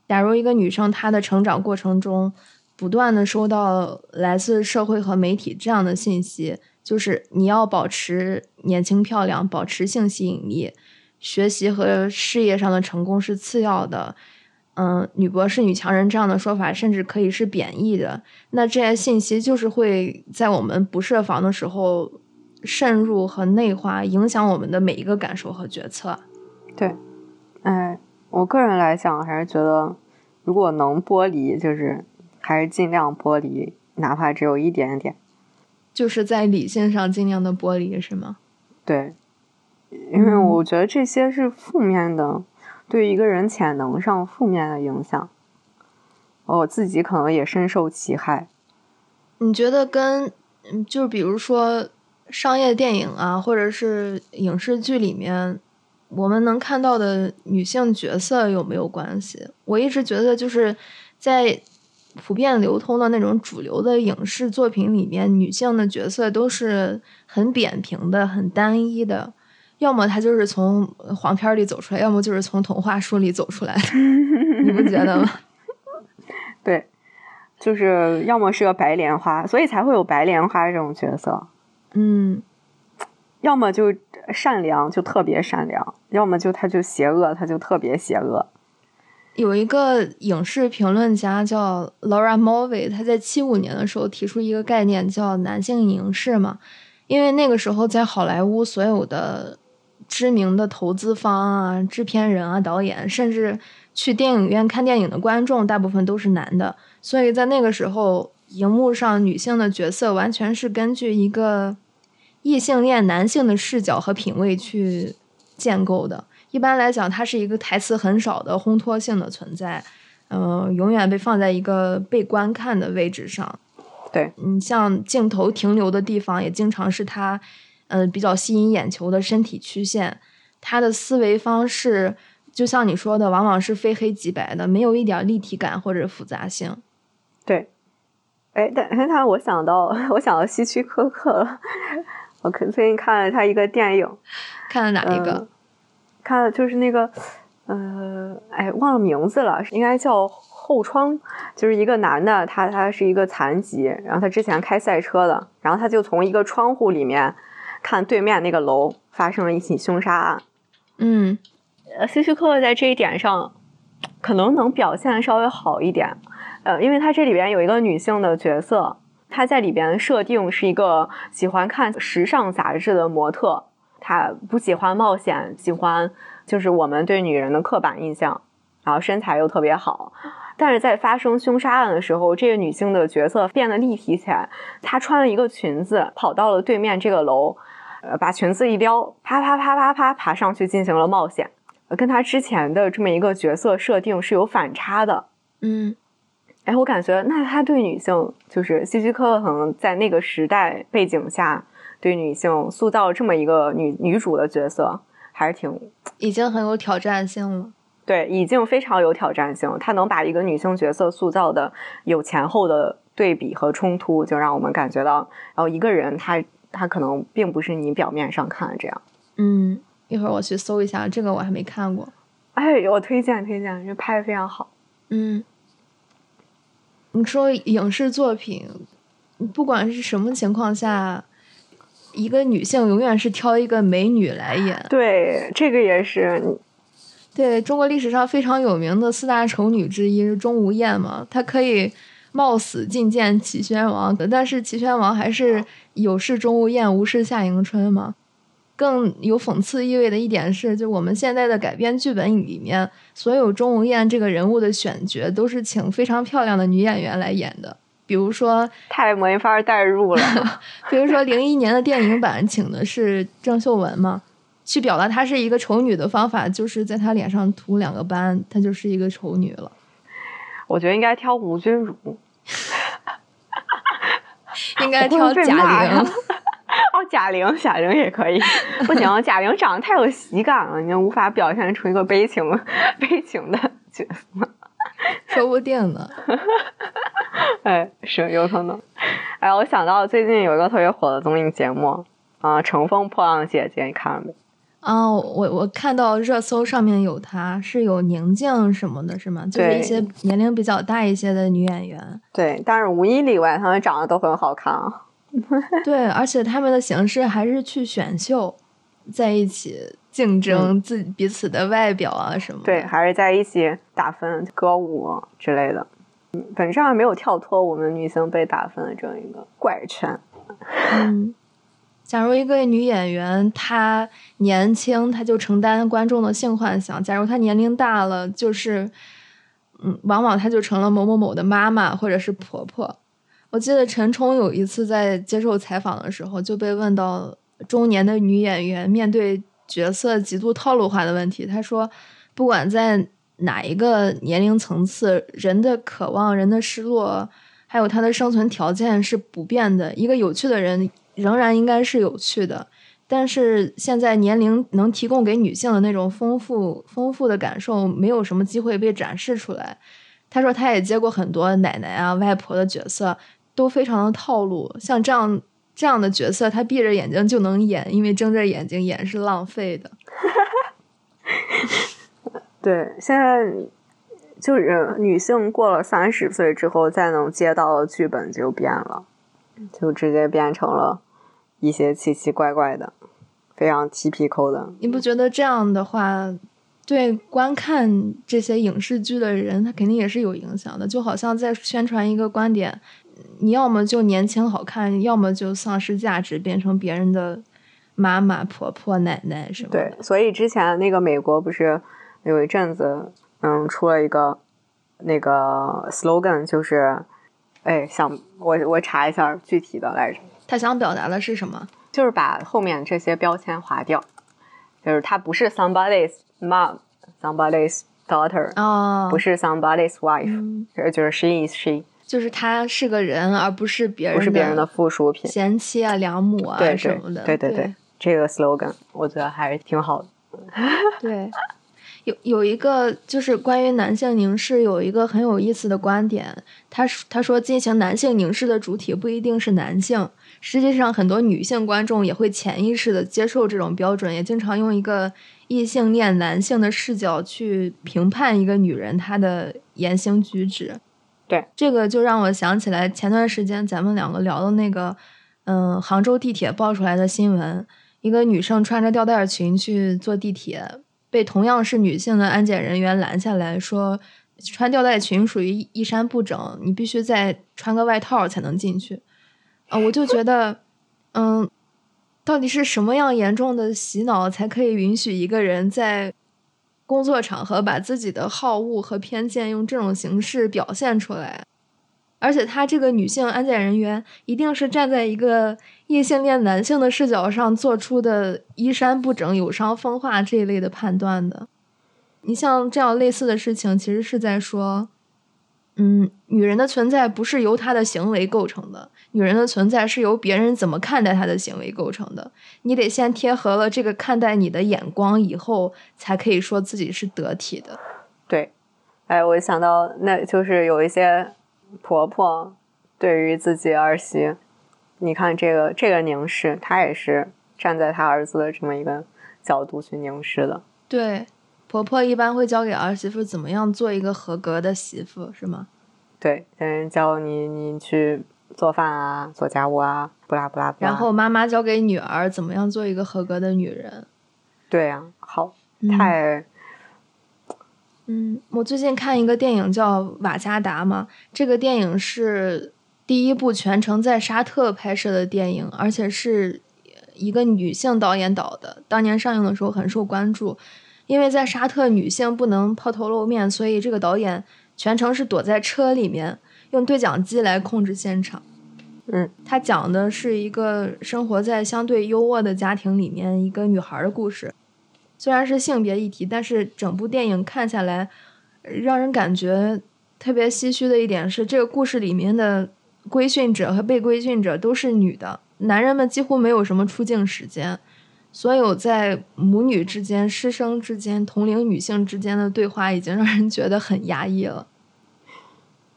假如一个女生她的成长过程中。不断的收到来自社会和媒体这样的信息，就是你要保持年轻漂亮，保持性吸引力，学习和事业上的成功是次要的。嗯，女博士、女强人这样的说法，甚至可以是贬义的。那这些信息就是会在我们不设防的时候渗入和内化，影响我们的每一个感受和决策。
对，哎，我个人来讲，还是觉得如果能剥离，就是。还是尽量剥离，哪怕只有一点点，
就是在理性上尽量的剥离，是吗？
对，因为我觉得这些是负面的，对一个人潜能上负面的影响，我自己可能也深受其害。
你觉得跟，就比如说商业电影啊，或者是影视剧里面，我们能看到的女性角色有没有关系？我一直觉得就是在。普遍流通的那种主流的影视作品里面，女性的角色都是很扁平的、很单一的，要么她就是从黄片里走出来，要么就是从童话书里走出来的，*laughs* 你不觉得吗？*laughs*
对，就是要么是个白莲花，所以才会有白莲花这种角色。
嗯，
要么就善良，就特别善良；要么就他就邪恶，他就特别邪恶。
有一个影视评论家叫 Laura Mulvey，他在七五年的时候提出一个概念叫男性凝视嘛，因为那个时候在好莱坞所有的知名的投资方啊、制片人啊、导演，甚至去电影院看电影的观众，大部分都是男的，所以在那个时候，荧幕上女性的角色完全是根据一个异性恋男性的视角和品味去建构的。一般来讲，它是一个台词很少的烘托性的存在，嗯、永远被放在一个被观看的位置上。
对，
你，像镜头停留的地方，也经常是他，呃，比较吸引眼球的身体曲线。他的思维方式，就像你说的，往往是非黑即白的，没有一点立体感或者复杂性。
对，哎，但但我想到 *laughs* 我想到希区柯克了，*laughs* 我可最近看了他一个电影，
看了哪一个？
嗯看就是那个，呃，哎，忘了名字了，应该叫后窗，就是一个男的，他他是一个残疾，然后他之前开赛车的，然后他就从一个窗户里面看对面那个楼发生了一起凶杀案。
嗯
呃，希区柯克在这一点上可能能表现稍微好一点，呃，因为他这里边有一个女性的角色，她在里边设定是一个喜欢看时尚杂志的模特，她不喜欢冒险，喜欢就是我们对女人的刻板印象，然后身材又特别好。但是在发生凶杀案的时候，这个女性的角色变得立体起来。她穿了一个裙子，跑到了对面这个楼，呃，把裙子一撩，啪啪啪啪啪爬上去进行了冒险。呃跟她之前的这么一个角色设定是有反差的。
嗯
哎，我感觉那他对女性，就是希区柯克可能在那个时代背景下，对女性塑造这么一个女女主的角色，还是挺
已经很有挑战性了。
对，已经非常有挑战性。她能把一个女性角色塑造的有前后的对比和冲突，就让我们感觉到，然后一个人他他可能并不是你表面上看的这样。
嗯，一会儿我去搜一下，这个我还没看过。
哎，我推荐推荐，这拍的非常好。
嗯，你说影视作品，不管是什么情况下，一个女性永远是挑一个美女来演。
对，这个也是，
对中国历史上非常有名的四大丑女之一是钟无艳嘛，她可以冒死觐见齐宣王，但是齐宣王还是有事钟无艳，无事夏迎春嘛。更有讽刺意味的一点是，就我们现在的改编剧本里面，所有钟无艳这个人物的选角都是请非常漂亮的女演员来演的。比如说，
太没法代入了。*laughs*
比如说零一年的电影版请的是郑秀文嘛，去表达她是一个丑女的方法，就是在她脸上涂两个斑，她就是一个丑女了。
我觉得应该挑吴君如，*laughs*
应该挑贾玲。
哦，贾玲，贾玲也可以。不行，*laughs* 贾玲长得太有喜感了，你无法表现出一个悲情、悲情的角色。
说不定呢。*laughs*
哎，是有可能。哎，我想到最近有一个特别火的综艺节目啊，《乘风破浪姐姐》，你看了没？
啊、我我看到热搜上面有她，是有宁静什么的，是吗？就是
对
一些年龄比较大一些的女演员。
对，但是无一例外，她们长得都很好看啊。
对，而且他们的形式还是去选秀，在一起竞争自己彼此的外表啊什么的。
对，还是在一起打分、歌舞之类的。本质上没有跳脱我们女性被打分的这样一个怪圈。
嗯，假如一个女演员她年轻，她就承担观众的性幻想；假如她年龄大了，就是嗯，往往她就成了某某某的妈妈或者是婆婆。我记得陈冲有一次在接受采访的时候，就被问到中年的女演员面对角色极度套路化的问题，他说，不管在哪一个年龄层次，人的渴望、人的失落，还有他的生存条件是不变的。一个有趣的人仍然应该是有趣的，但是现在年龄能提供给女性的那种丰富、丰富的感受，没有什么机会被展示出来。他说他也接过很多奶奶啊、外婆的角色，都非常的套路。像这样这样的角色，他闭着眼睛就能演，因为睁着眼睛演是浪费的。
对，现在就是女性过了三十岁之后，再能接到的剧本就变了，就直接变成了一些奇奇怪怪的、非常 typical 的。
你不觉得这样的话，对观看这些影视剧的人，他肯定也是有影响的？就好像在宣传一个观点，你要么就年轻好看，要么就丧失价值，变成别人的妈妈、婆婆、奶奶什么的。
对，所以之前那个美国不是有一阵子，嗯，出了一个那个 slogan，就是，哎，想我我查一下具体的来着，
他想表达的是什么？
就是把后面这些标签划掉，就是他不是 somebody's mom，somebody's daughter，
哦，
不是 somebody's wife，就是 she is she，
就是他是个人，而不是别人
不是别人的附属品。
贤妻啊、良母啊什么的。对
对对对，这个 slogan 我觉得还是挺好的。*laughs*
对，有有一个就是关于男性凝视有一个很有意思的观点，他说他说进行男性凝视的主体不一定是男性，实际上很多女性观众也会潜意识的接受这种标准，也经常用一个异性恋男性的视角去评判一个女人她的言行举止。
对，
这个就让我想起来前段时间咱们两个聊的那个，嗯，杭州地铁爆出来的新闻。一个女生穿着吊带裙去坐地铁，被同样是女性的安检人员拦下来说，穿吊带裙属于衣衫不整，你必须再穿个外套才能进去。啊、我就觉得，嗯，到底是什么样严重的洗脑才可以允许一个人在工作场合把自己的好恶和偏见用这种形式表现出来？而且，她这个女性安检人员一定是站在一个异性恋男性的视角上做出的衣衫不整、有伤风化这一类的判断的。你像这样类似的事情，其实是在说，嗯，女人的存在不是由她的行为构成的，女人的存在是由别人怎么看待她的行为构成的。你得先贴合了这个看待你的眼光以后，才可以说自己是得体的。
对，哎，我想到那就是有一些婆婆对于自己儿媳，你看这个这个凝视，她也是站在她儿子的这么一个角度去凝视的。
对，婆婆一般会教给儿媳妇怎么样做一个合格的媳妇，是吗？
对，嗯教你你去做饭啊，做家务啊，不拉不拉不拉。
然后妈妈教给女儿怎么样做一个合格的女人。
对呀、好，
嗯
太
嗯，我最近看一个电影叫《瓦加达》嘛，这个电影是第一部全程在沙特拍摄的电影，而且是一个女性导演导的。当年上映的时候很受关注，因为在沙特女性不能抛头露面，所以这个导演全程是躲在车里面，用对讲机来控制现场。
嗯，
他讲的是一个生活在相对优渥的家庭里面一个女孩的故事。虽然是性别议题，但是整部电影看下来，呃让人感觉特别唏嘘的一点是，这个故事里面的规训者和被规训者都是女的，男人们几乎没有什么出镜时间。所有在母女之间、师生之间、同龄女性之间的对话，已经让人觉得很压抑了。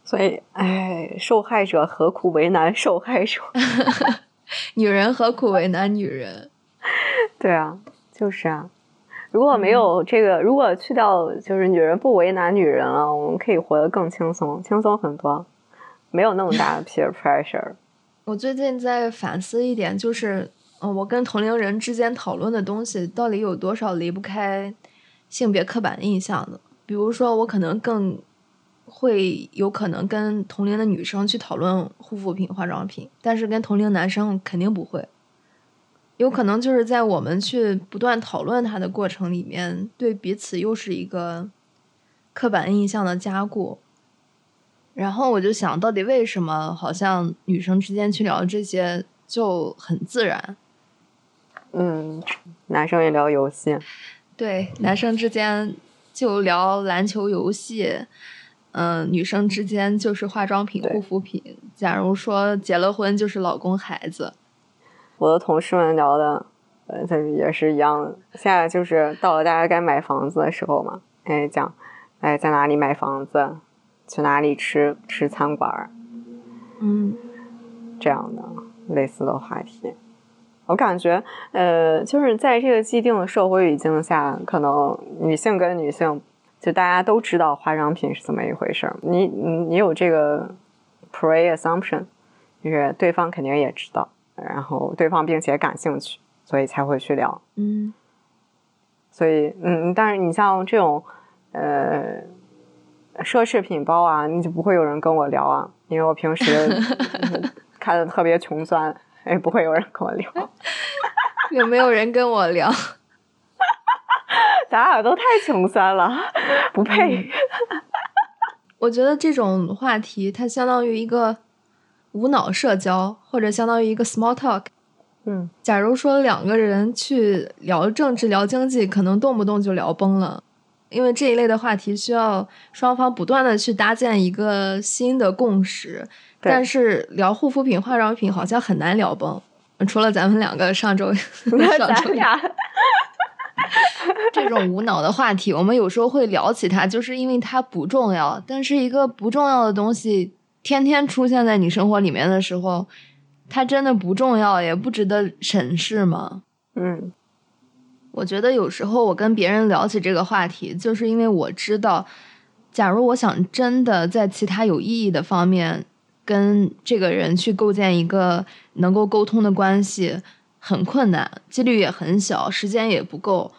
所以，哎，受害者何苦为难受害者？*laughs*
女人何苦为难女人？*laughs*
对啊，就是啊。如果没有这个，如果去掉就是女人不为难女人了，我们可以活得更轻松，轻松很多，没有那么大的 *laughs* peer pressure。
我最近在反思一点，就是，嗯，我跟同龄人之间讨论的东西，到底有多少离不开性别刻板印象的？比如说，我可能更会有可能跟同龄的女生去讨论护肤品、化妆品，但是跟同龄男生肯定不会。有可能就是在我们去不断讨论它的过程里面，对彼此又是一个刻板印象的加固。然后我就想到底为什么好像女生之间去聊这些就很自然？
嗯，男生也聊游戏，
对，男生之间就聊篮球、游戏，嗯、女生之间就是化妆品、护肤品。假如说结了婚就是老公、孩子，
我的同事们聊的，呃，这也是一样的。现在就是到了大家该买房子的时候嘛，哎，讲，哎，在哪里买房子，去哪里吃吃餐馆儿
嗯
这样的类似的话题。我感觉，呃，就是在这个既定的社会语境下，可能女性跟女性，就大家都知道化妆品是怎么一回事儿。你你你有这个 pre assumption，就是对方肯定也知道，然后对方并且感兴趣，所以才会去聊。
嗯
所以，嗯，但是你像这种，呃，奢侈品包啊，你就不会有人跟我聊啊，因为我平时嗯 *laughs* 看的特别穷酸，也不会有人跟我聊。*laughs*
有没有人跟我聊？
咱俩都太穷酸了，不配。
我觉得这种话题它相当于一个无脑社交，或者相当于一个 small talk。
嗯，
假如说两个人去聊政治、聊经济，可能动不动就聊崩了，因为这一类的话题需要双方不断的去搭建一个新的共识。但是聊护肤品、化妆品好像很难聊崩，除了咱们两个上周 *laughs* 上周
俩 *laughs*
这种无脑的话题，我们有时候会聊起它，就是因为它不重要。但是一个不重要的东西天天出现在你生活里面的时候。它真的不重要，也不值得审视吗？
嗯，
我觉得有时候我跟别人聊起这个话题，就是因为我知道，假如我想真的在其他有意义的方面跟这个人去构建一个能够沟通的关系，很困难，几率也很小，时间也不够。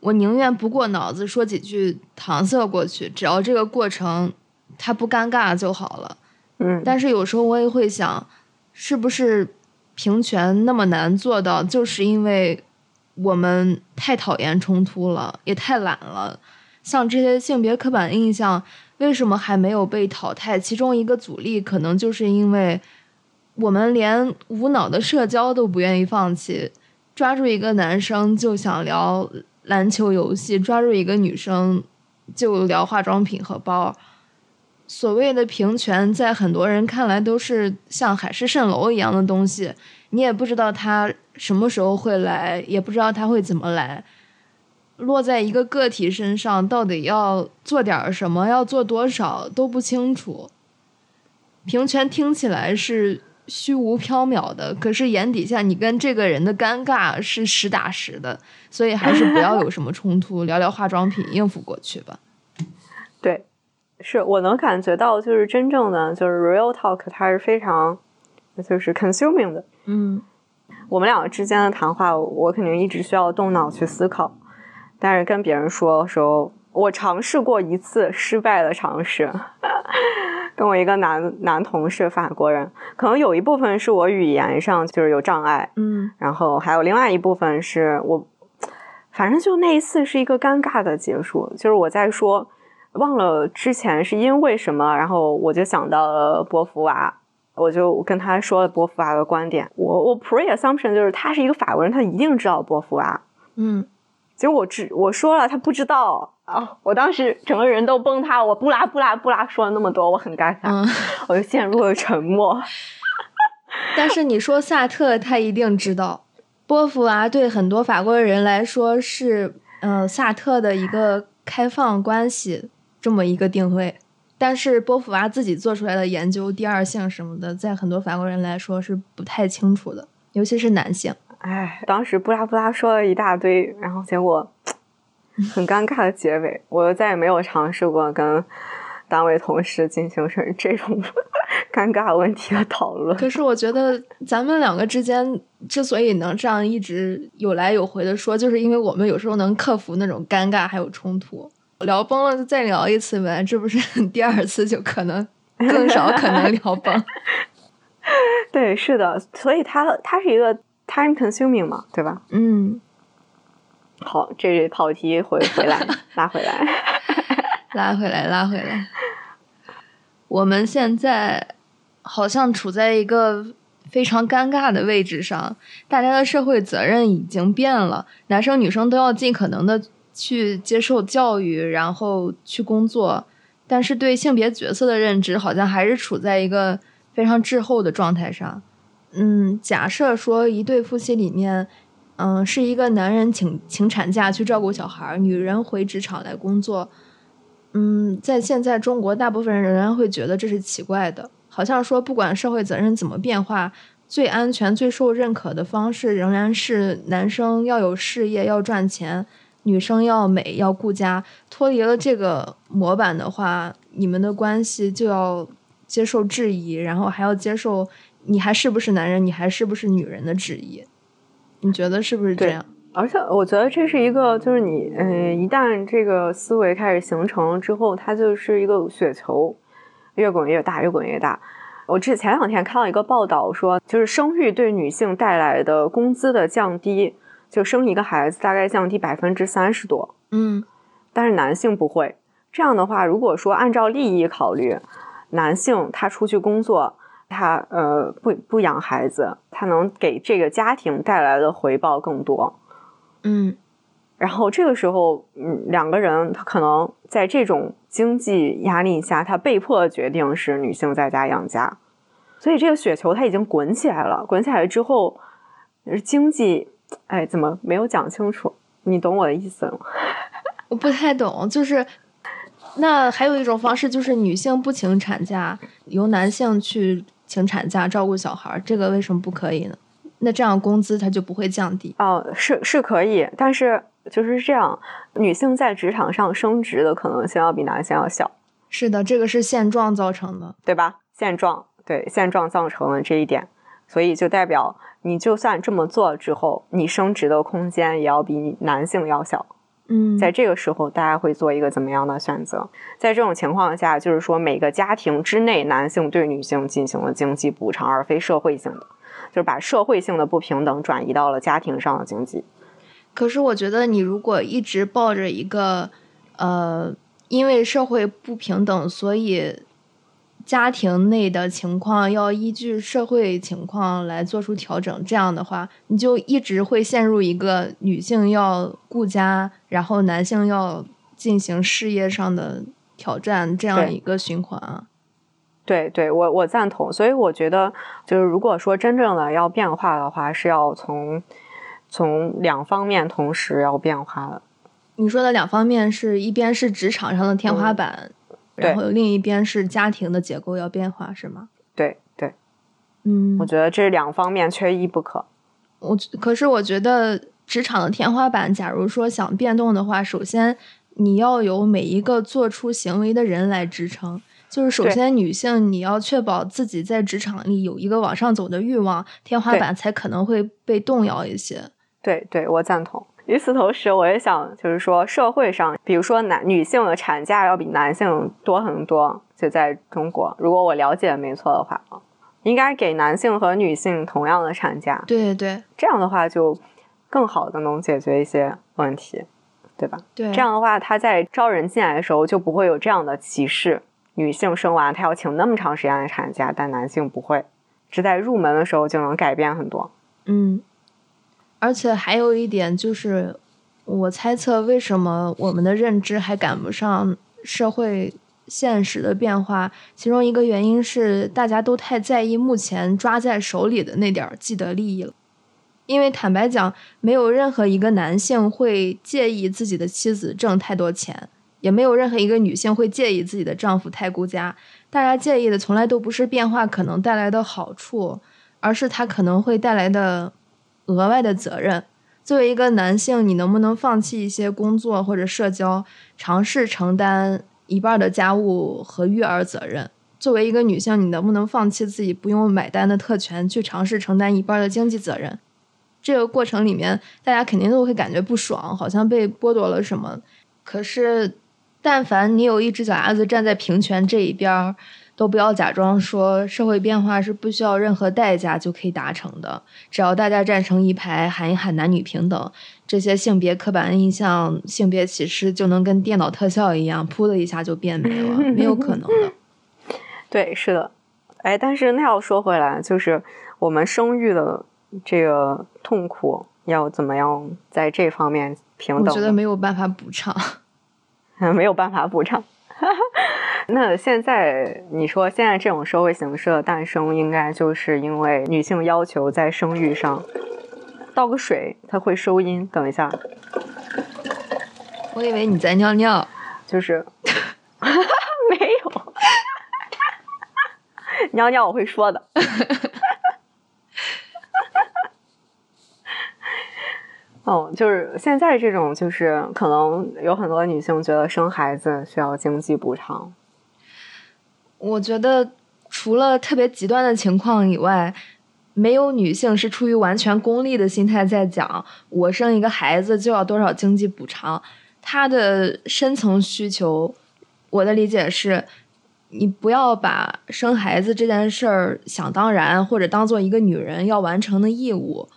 我宁愿不过脑子说几句搪塞过去，只要这个过程他不尴尬就好了。
嗯，
但是有时候我也会想。是不是平权那么难做到？就是因为我们太讨厌冲突了，也太懒了。像这些性别刻板印象，为什么还没有被淘汰？其中一个阻力，可能就是因为我们连无脑的社交都不愿意放弃。抓住一个男生就想聊篮球游戏，抓住一个女生就聊化妆品和包。所谓的平权，在很多人看来都是像海市蜃楼一样的东西，你也不知道他什么时候会来，也不知道他会怎么来。落在一个个体身上，到底要做点什么，要做多少都不清楚。平权听起来是虚无缥缈的，可是眼底下你跟这个人的尴尬是实打实的，所以还是不要有什么冲突，聊聊化妆品，应付过去吧。*laughs*
对。是我能感觉到，就是真正的就是 real talk，它是非常就是 consuming 的。
嗯，
我们两个之间的谈话，我肯定一直需要动脑去思考。但是跟别人说的时候，我尝试过一次失败的尝试，*laughs* 跟我一个男男同事，法国人，可能有一部分是我语言上就是有障碍，
嗯，
然后还有另外一部分是我，反正就那一次是一个尴尬的结束，就是我在说。忘了之前是因为什么，然后我就想到了波伏娃，我就跟他说了波伏娃的观点。我我 pre assumption 就是他是一个法国人，他一定知道波伏娃。
嗯，
结果我知我说了他不知道啊，我当时整个人都崩塌，我不拉不拉不拉说了那么多，我很尴尬，*laughs* 我就陷入了沉默。*laughs*
但是你说萨特，他一定知道波伏娃，对很多法国人来说是嗯萨特的一个开放关系。这么一个定位，但是波伏娃自己做出来的研究，第二性什么的，在很多法国人来说是不太清楚的，尤其是男性。
哎，当时布拉布拉说了一大堆，然后结果 *laughs* 很尴尬的结尾，我又再也没有尝试过跟单位同事进行是这种 *laughs* 尴尬问题的讨论。
可是我觉得咱们两个之间之所以能这样一直有来有回的说，就是因为我们有时候能克服那种尴尬还有冲突。聊崩了就再聊一次呗，这不是第二次就可能更少可能聊崩。*laughs*
对，是的，所以它它是一个 time consuming 嘛，对吧？
嗯。
好，这跑题回回来拉回来，
拉回来 *laughs* 拉回来。我们现在好像处在一个非常尴尬的位置上，大家的社会责任已经变了，男生女生都要尽可能的。去接受教育，然后去工作，但是对性别角色的认知好像还是处在一个非常滞后的状态上。嗯，假设说一对夫妻里面，嗯，是一个男人请请产假去照顾小孩，女人回职场来工作。嗯，在现在中国，大部分人仍然会觉得这是奇怪的，好像说不管社会责任怎么变化，最安全、最受认可的方式仍然是男生要有事业、要赚钱。女生要美要顾家，脱离了这个模板的话，你们的关系就要接受质疑，然后还要接受你还是不是男人，你还是不是女人的质疑。你觉得是不是这样？
而且我觉得这是一个，就是你，嗯，一旦这个思维开始形成之后，它就是一个雪球，越滚越大，越滚越大。我之前两天看到一个报道说，就是生育对女性带来的工资的降低。就生一个孩子大概降低百分之三十多，
嗯，
但是男性不会。这样的话，如果说按照利益考虑，男性他出去工作，他呃不不养孩子，他能给这个家庭带来的回报更多。
嗯，
然后这个时候，嗯，两个人他可能在这种经济压力下，他被迫决定是女性在家养家，所以这个雪球它已经滚起来了。滚起来之后，经济，哎，怎么没有讲清楚？你懂我的意思吗？*laughs*
我不太懂，就是那还有一种方式，就是女性不请产假，由男性去请产假照顾小孩，这个为什么不可以呢？那这样工资它就不会降低
哦，是是可以，但是就是这样，女性在职场上升职的可能性要比男性要小。
是的，这个是现状造成的，
对吧？现状对现状造成了这一点，所以就代表你就算这么做之后，你升职的空间也要比男性要小。
嗯，
在这个时候，大家会做一个怎么样的选择？在这种情况下，就是说每个家庭之内，男性对女性进行了经济补偿，而非社会性的。就是把社会性的不平等转移到了家庭上的经济。
可是我觉得，你如果一直抱着一个，呃，因为社会不平等，所以家庭内的情况要依据社会情况来做出调整，这样的话，你就一直会陷入一个女性要顾家，然后男性要进行事业上的挑战这样一个循环啊。
对对，我我赞同，所以我觉得就是如果说真正的要变化的话，是要从从两方面同时要变化的。
你说的两方面是一边是职场上的天花板，然后另一边是家庭的结构要变化，是吗？
对对，
嗯，
我觉得这两方面缺一不可。
我可是我觉得职场的天花板，假如说想变动的话，首先你要有每一个做出行为的人来支撑。就是首先，女性你要确保自己在职场里有一个往上走的欲望，天花板才可能会被动摇一些。
对，对我赞同。与此同时，我也想就是说，社会上，比如说男女性的产假要比男性多很多。就在中国，如果我了解没错的话啊，应该给男性和女性同样的产假。
对对，
这样的话就更好的能解决一些问题，对吧？
对，
这样的话，他在招人进来的时候就不会有这样的歧视。女性生完，她要请那么长时间的产假，但男性不会，只在入门的时候就能改变很多。
嗯，而且还有一点就是，我猜测为什么我们的认知还赶不上社会现实的变化，其中一个原因是大家都太在意目前抓在手里的那点儿既得利益了。因为坦白讲，没有任何一个男性会介意自己的妻子挣太多钱。也没有任何一个女性会介意自己的丈夫太顾家，大家介意的从来都不是变化可能带来的好处，而是它可能会带来的额外的责任。作为一个男性，你能不能放弃一些工作或者社交，尝试承担一半的家务和育儿责任？作为一个女性，你能不能放弃自己不用买单的特权，去尝试承担一半的经济责任？这个过程里面，大家肯定都会感觉不爽，好像被剥夺了什么。可是。但凡你有一只脚丫子站在平权这一边儿，都不要假装说社会变化是不需要任何代价就可以达成的。只要大家站成一排，喊一喊男女平等，这些性别刻板印象、性别歧视就能跟电脑特效一样，噗的一下就变没了，没有可能的。*laughs*
对，是的。哎，但是那要说回来，就是我们生育的这个痛苦要怎么样在这方面平等？
我觉得没有办法补偿。*laughs*
没有办法补偿。*laughs* 那现在你说，现在这种社会形式的诞生，应该就是因为女性要求在生育上倒个水，它会收音。等一下，
我以为你在尿尿，
就是 *laughs* 没有尿尿，我会说的。哦，就是现在这种，就是可能有很多女性觉得生孩子需要经济补偿。
我觉得除了特别极端的情况以外，没有女性是出于完全功利的心态在讲，我生一个孩子就要多少经济补偿。她的深层需求，我的理解是，你不要把生孩子这件事儿想当然，或者当做一个女人要完成的义务，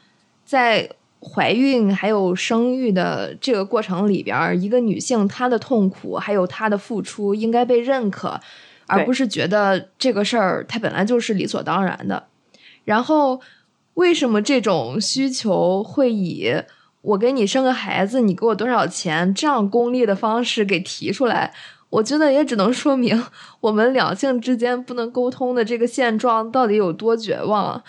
在。怀孕还有生育的这个过程里边，一个女性她的痛苦还有她的付出应该被认可，而不是觉得这个事儿它本来就是理所当然的。然后，为什么这种需求会以我给你生个孩子，你给我多少钱这样功利的方式给提出来？我觉得也只能说明我们两性之间不能沟通的这个现状到底有多绝望。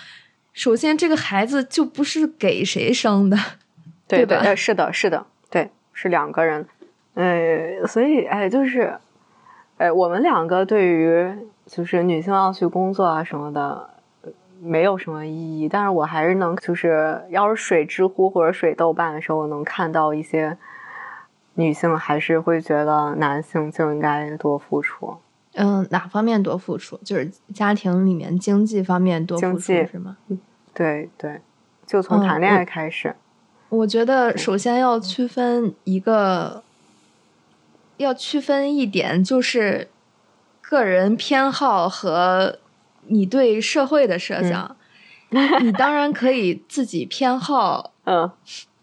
首先，这个孩子就不是给谁生的，
对
吧？
是的，是的，对，是两个人。呃，所以，哎，就是，哎，我们两个对于就是女性要去工作啊什么的，没有什么意义。但是我还是能，就是要是水知乎或者水豆瓣的时候，我能看到一些。女性还是会觉得男性就应该多付出。
嗯，哪方面多付出？就是家庭里面经济方面多付出是吗？
对对，就从谈恋爱开始。
我觉得首先要区分一个，要区分一点，就是个人偏好和你对社会的设想。*laughs* 你当然可以自己偏好。
嗯。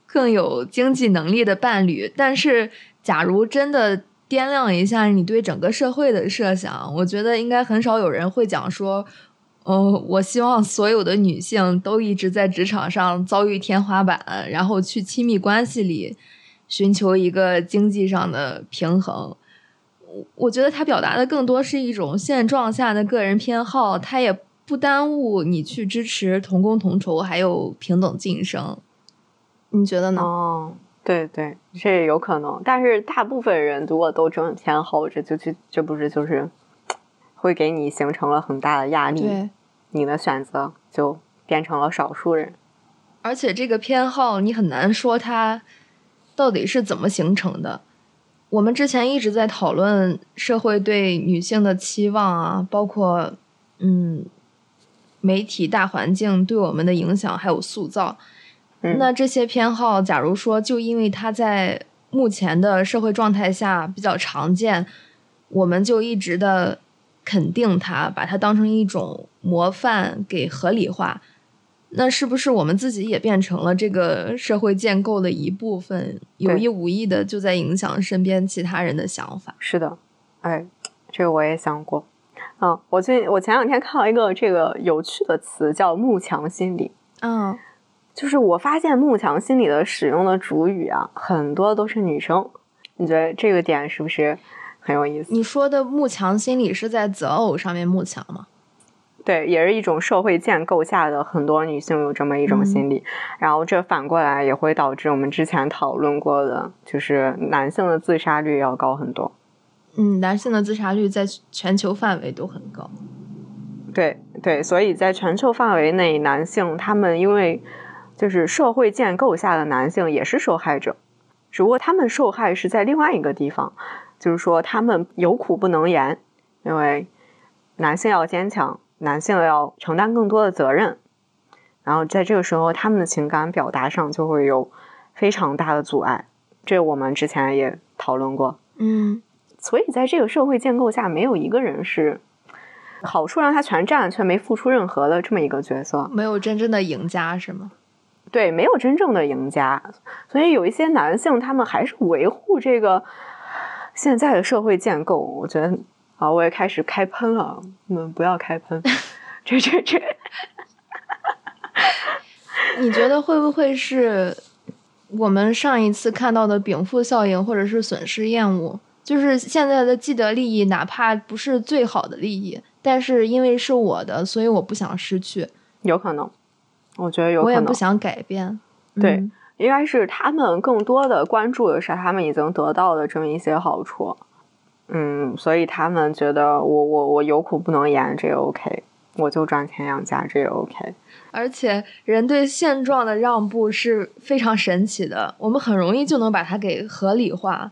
更有经济能力的伴侣，但是假如真的掂量一下你对整个社会的设想，我觉得应该很少有人会讲说，哦，我希望所有的女性都一直在职场上遭遇天花板，然后去亲密关系里寻求一个经济上的平衡。我我觉得他表达的更多是一种现状下的个人偏好，他也不耽误你去支持同工同酬，还有平等晋升。你觉得呢？
哦，对对，这也有可能。但是大部分人如果都这么偏好，这就去，这不是就是会给你形成了很大的压力。
对，
你的选择就变成了少数人。
而且这个偏好，你很难说它到底是怎么形成的。我们之前一直在讨论社会对女性的期望啊，包括嗯，媒体大环境对我们的影响，还有塑造。那这些偏好，假如说就因为它在目前的社会状态下比较常见，我们就一直的肯定它，把它当成一种模范给合理化，那是不是我们自己也变成了这个社会建构的一部分，有意无意的就在影响身边其他人的想法？
是的，哎，这个我也想过。嗯，我最我前两天看到一个这个有趣的词，叫“慕强心理”。
嗯。
就是我发现慕强心理的使用的主语啊，很多都是女生。你觉得这个点是不是很有意思？
你说的慕强心理是在择偶上面慕强吗？
对，也是一种社会建构下的很多女性有这么一种心理，然后这反过来也会导致我们之前讨论过的，就是男性的自杀率要高很多。
嗯，男性的自杀率在全球范围都很高。
对对，所以在全球范围内，男性他们因为。就是社会建构下的男性也是受害者，只不过他们受害是在另外一个地方，就是说他们有苦不能言，因为男性要坚强，男性要承担更多的责任，然后在这个时候他们的情感表达上就会有非常大的阻碍，这我们之前也讨论过，
嗯，
所以在这个社会建构下，没有一个人是好处让他全占却没付出任何的这么一个角色，
没有真正的赢家是吗？
对，没有真正的赢家，所以有一些男性，他们还是维护这个现在的社会建构。我觉得，啊，我也开始开喷了，你们不要开喷，*laughs* 这这这。*laughs*
你觉得会不会是我们上一次看到的禀赋效应，或者是损失厌恶？就是现在的既得利益，哪怕不是最好的利益，但是因为是我的，所以我不想失去。
有可能。我觉得有，
我也不想改变。
对，应该是他们更多的关注的是他们已经得到的这么一些好处。嗯，所以他们觉得我我我有苦不能言，这也 OK，我就赚钱养家，这也 OK。
而且人对现状的让步是非常神奇的，我们很容易就能把它给合理化。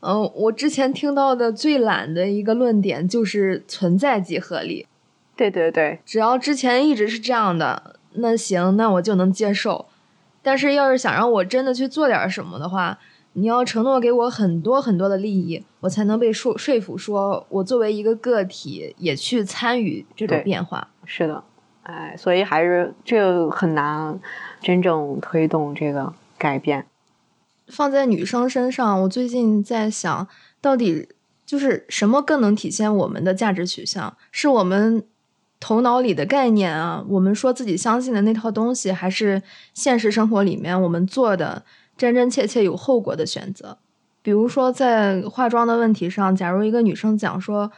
嗯，我之前听到的最懒的一个论点就是存在即合理。
对对对，
只要之前一直是这样的。那行，那我就能接受。但是，要是想让我真的去做点什么的话，你要承诺给我很多很多的利益，我才能被说说服，说我作为一个个体也去参与这种变化。
是的，哎，所以还是这个很难真正推动这个改变。
放在女生身上，我最近在想到底就是什么更能体现我们的价值取向？是我们头脑里的概念啊，我们说自己相信的那套东西，还是现实生活里面我们做的真真切切有后果的选择？比如说在化妆的问题上，假如一个女生讲说，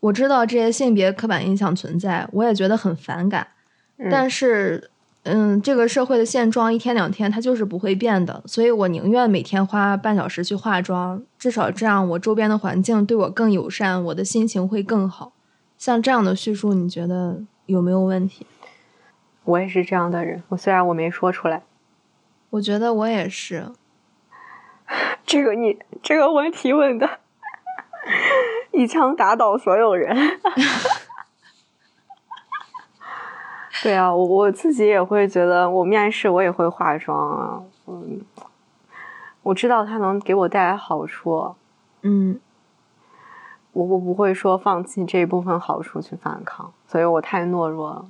我知道这些性别刻板印象存在，我也觉得很反感，但是。嗯，这个社会的现状一天两天它就是不会变的，所以我宁愿每天花半小时去化妆，至少这样我周边的环境对我更友善，我的心情会更好。像这样的叙述，你觉得有没有问题？
我也是这样的人，我虽然我没说出来，
我觉得我也是。*laughs*
这个你这个问题问的，一枪打倒所有人。*laughs* 对啊，我我自己也会觉得，我面试我也会化妆啊，嗯，我知道它能给我带来好处，
嗯，
我我不会说放弃这一部分好处去反抗，所以我太懦弱了。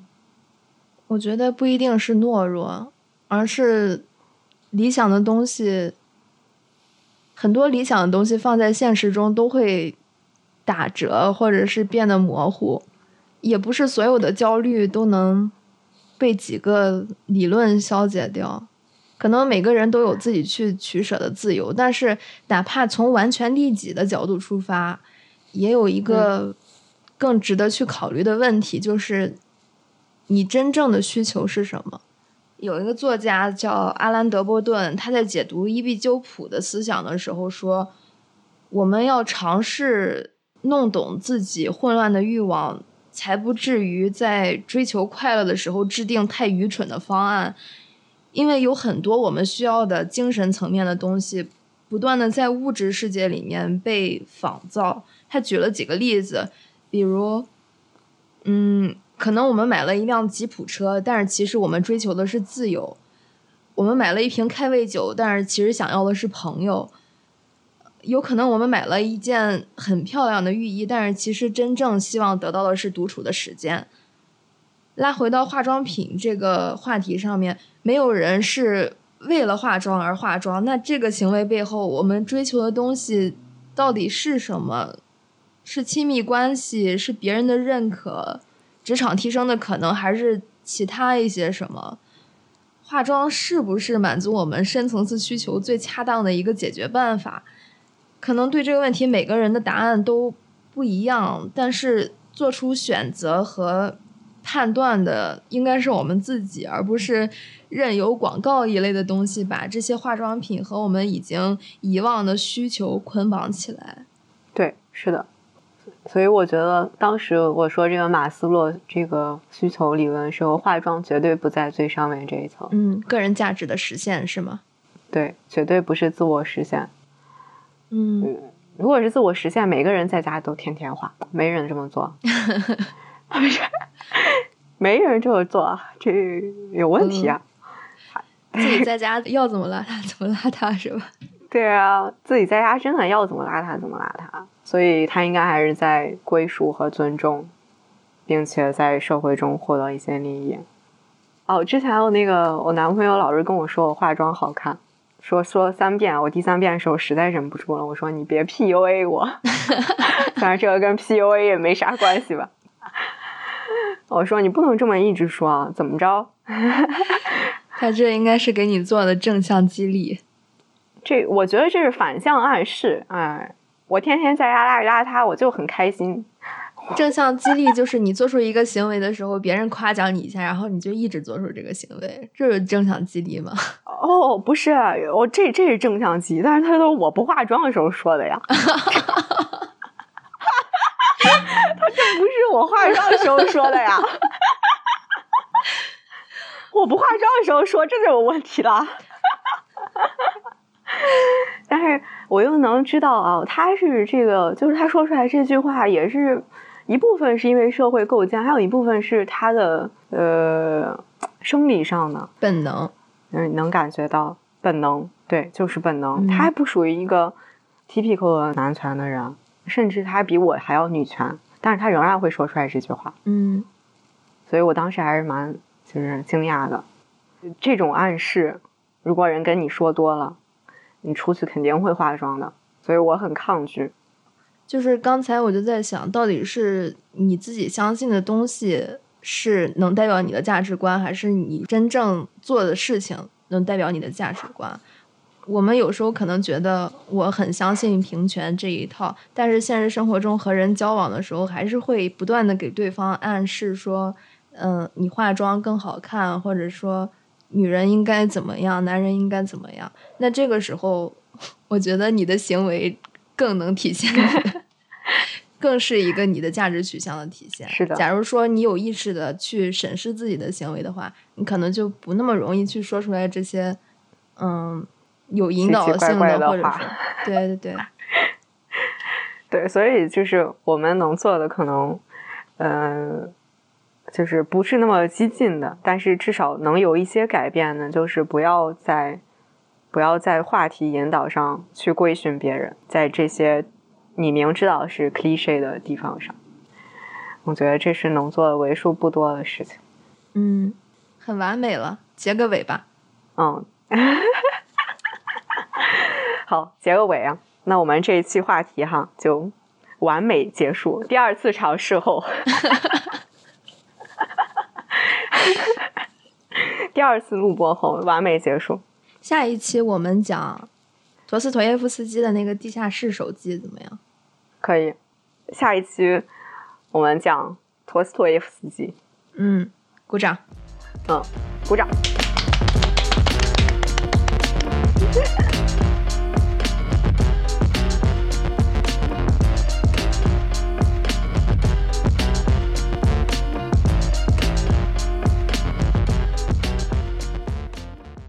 我觉得不一定是懦弱，而是理想的东西，很多理想的东西放在现实中都会打折，或者是变得模糊，也不是所有的焦虑都能。被几个理论消解掉，可能每个人都有自己去取舍的自由，但是哪怕从完全利己的角度出发，也有一个更值得去考虑的问题，就是你真正的需求是什么？有一个作家叫阿兰·德波顿，他在解读伊壁鸠普的思想的时候说：“我们要尝试弄懂自己混乱的欲望。”才不至于在追求快乐的时候制定太愚蠢的方案，因为有很多我们需要的精神层面的东西，不断的在物质世界里面被仿造。他举了几个例子，比如，嗯，可能我们买了一辆吉普车，但是其实我们追求的是自由；我们买了一瓶开胃酒，但是其实想要的是朋友。有可能我们买了一件很漂亮的浴衣，但是其实真正希望得到的是独处的时间。拉回到化妆品这个话题上面，没有人是为了化妆而化妆。那这个行为背后，我们追求的东西到底是什么？是亲密关系？是别人的认可？职场提升的可能？还是其他一些什么？化妆是不是满足我们深层次需求最恰当的一个解决办法？可能对这个问题，每个人的答案都不一样，但是做出选择和判断的应该是我们自己，而不是任由广告一类的东西把这些化妆品和我们已经遗忘的需求捆绑起来。
对，是的。所以我觉得当时我说这个马斯洛这个需求理论时候，化妆绝对不在最上面这一层。
嗯，个人价值的实现是吗？
对，绝对不是自我实现。
嗯，
如果是自我实现，每个人在家都天天画，没人这么做，不是，没人这么做，这有问题啊！
自己在家要怎么邋遢怎么邋遢是吧？*laughs*
对啊，自己在家真的要怎么邋遢怎么邋遢，所以他应该还是在归属和尊重，并且在社会中获得一些利益。哦，之前我那个我男朋友老是跟我说我化妆好看。说说三遍，我第三遍的时候实在忍不住了，我说你别 PUA 我，*laughs* 当然这个跟 PUA 也没啥关系吧。我说你不能这么一直说啊，怎么着？*laughs*
他这应该是给你做的正向激励。
这我觉得这是反向暗示。哎，我天天在家邋里邋遢，我就很开心。*laughs*
正向激励就是你做出一个行为的时候，别人夸奖你一下，然后你就一直做出这个行为，这是正向激励吗？*laughs*
哦，不是，我这这是正向激励，但是他都我不化妆的时候说的呀。*laughs* 他这不是我化妆的时候说的呀。我不化妆的时候说，这就有问题了。*laughs* 但是我又能知道啊，他是这个，就是他说出来这句话也是。一部分是因为社会构建，还有一部分是他的呃生理上的
本能，
嗯，能感觉到本能，对，就是本能。他还不属于一个 typical 的男权的人，甚至他比我还要女权，但是他仍然会说出来这句话，
嗯，
所以我当时还是蛮就是惊讶的。这种暗示，如果人跟你说多了，你出去肯定会化妆的，所以我很抗拒。
就是刚才我就在想，到底是你自己相信的东西是能代表你的价值观，还是你真正做的事情能代表你的价值观？我们有时候可能觉得我很相信平权这一套，但是现实生活中和人交往的时候，还是会不断的给对方暗示说，嗯，你化妆更好看，或者说女人应该怎么样，男人应该怎么样。那这个时候，我觉得你的行为更能体现，*laughs* 更是一个你的价值取向的体现。
是的。
假如说你有意识的去审视自己的行为的话，你可能就不那么容易去说出来这些，嗯。有引导性
的，
或者是对对对，*laughs*
对，所以就是我们能做的可能，嗯，就是不是那么激进的，但是至少能有一些改变呢。就是不要在不要在话题引导上去规训别人，在这些你明知道是 cliche 的地方上，我觉得这是能做的为数不多的事情。
嗯，很完美了，结个尾吧。
嗯。*laughs* 好，结个尾啊！那我们这一期话题哈就完美结束。第二次尝试后，*laughs* *laughs* 第二次录播后完美结束。
下一期我们讲陀思妥耶夫斯基的那个地下室手机怎么样？
可以。下一期我们讲陀思妥耶夫斯基。
嗯，鼓掌。
嗯，鼓掌。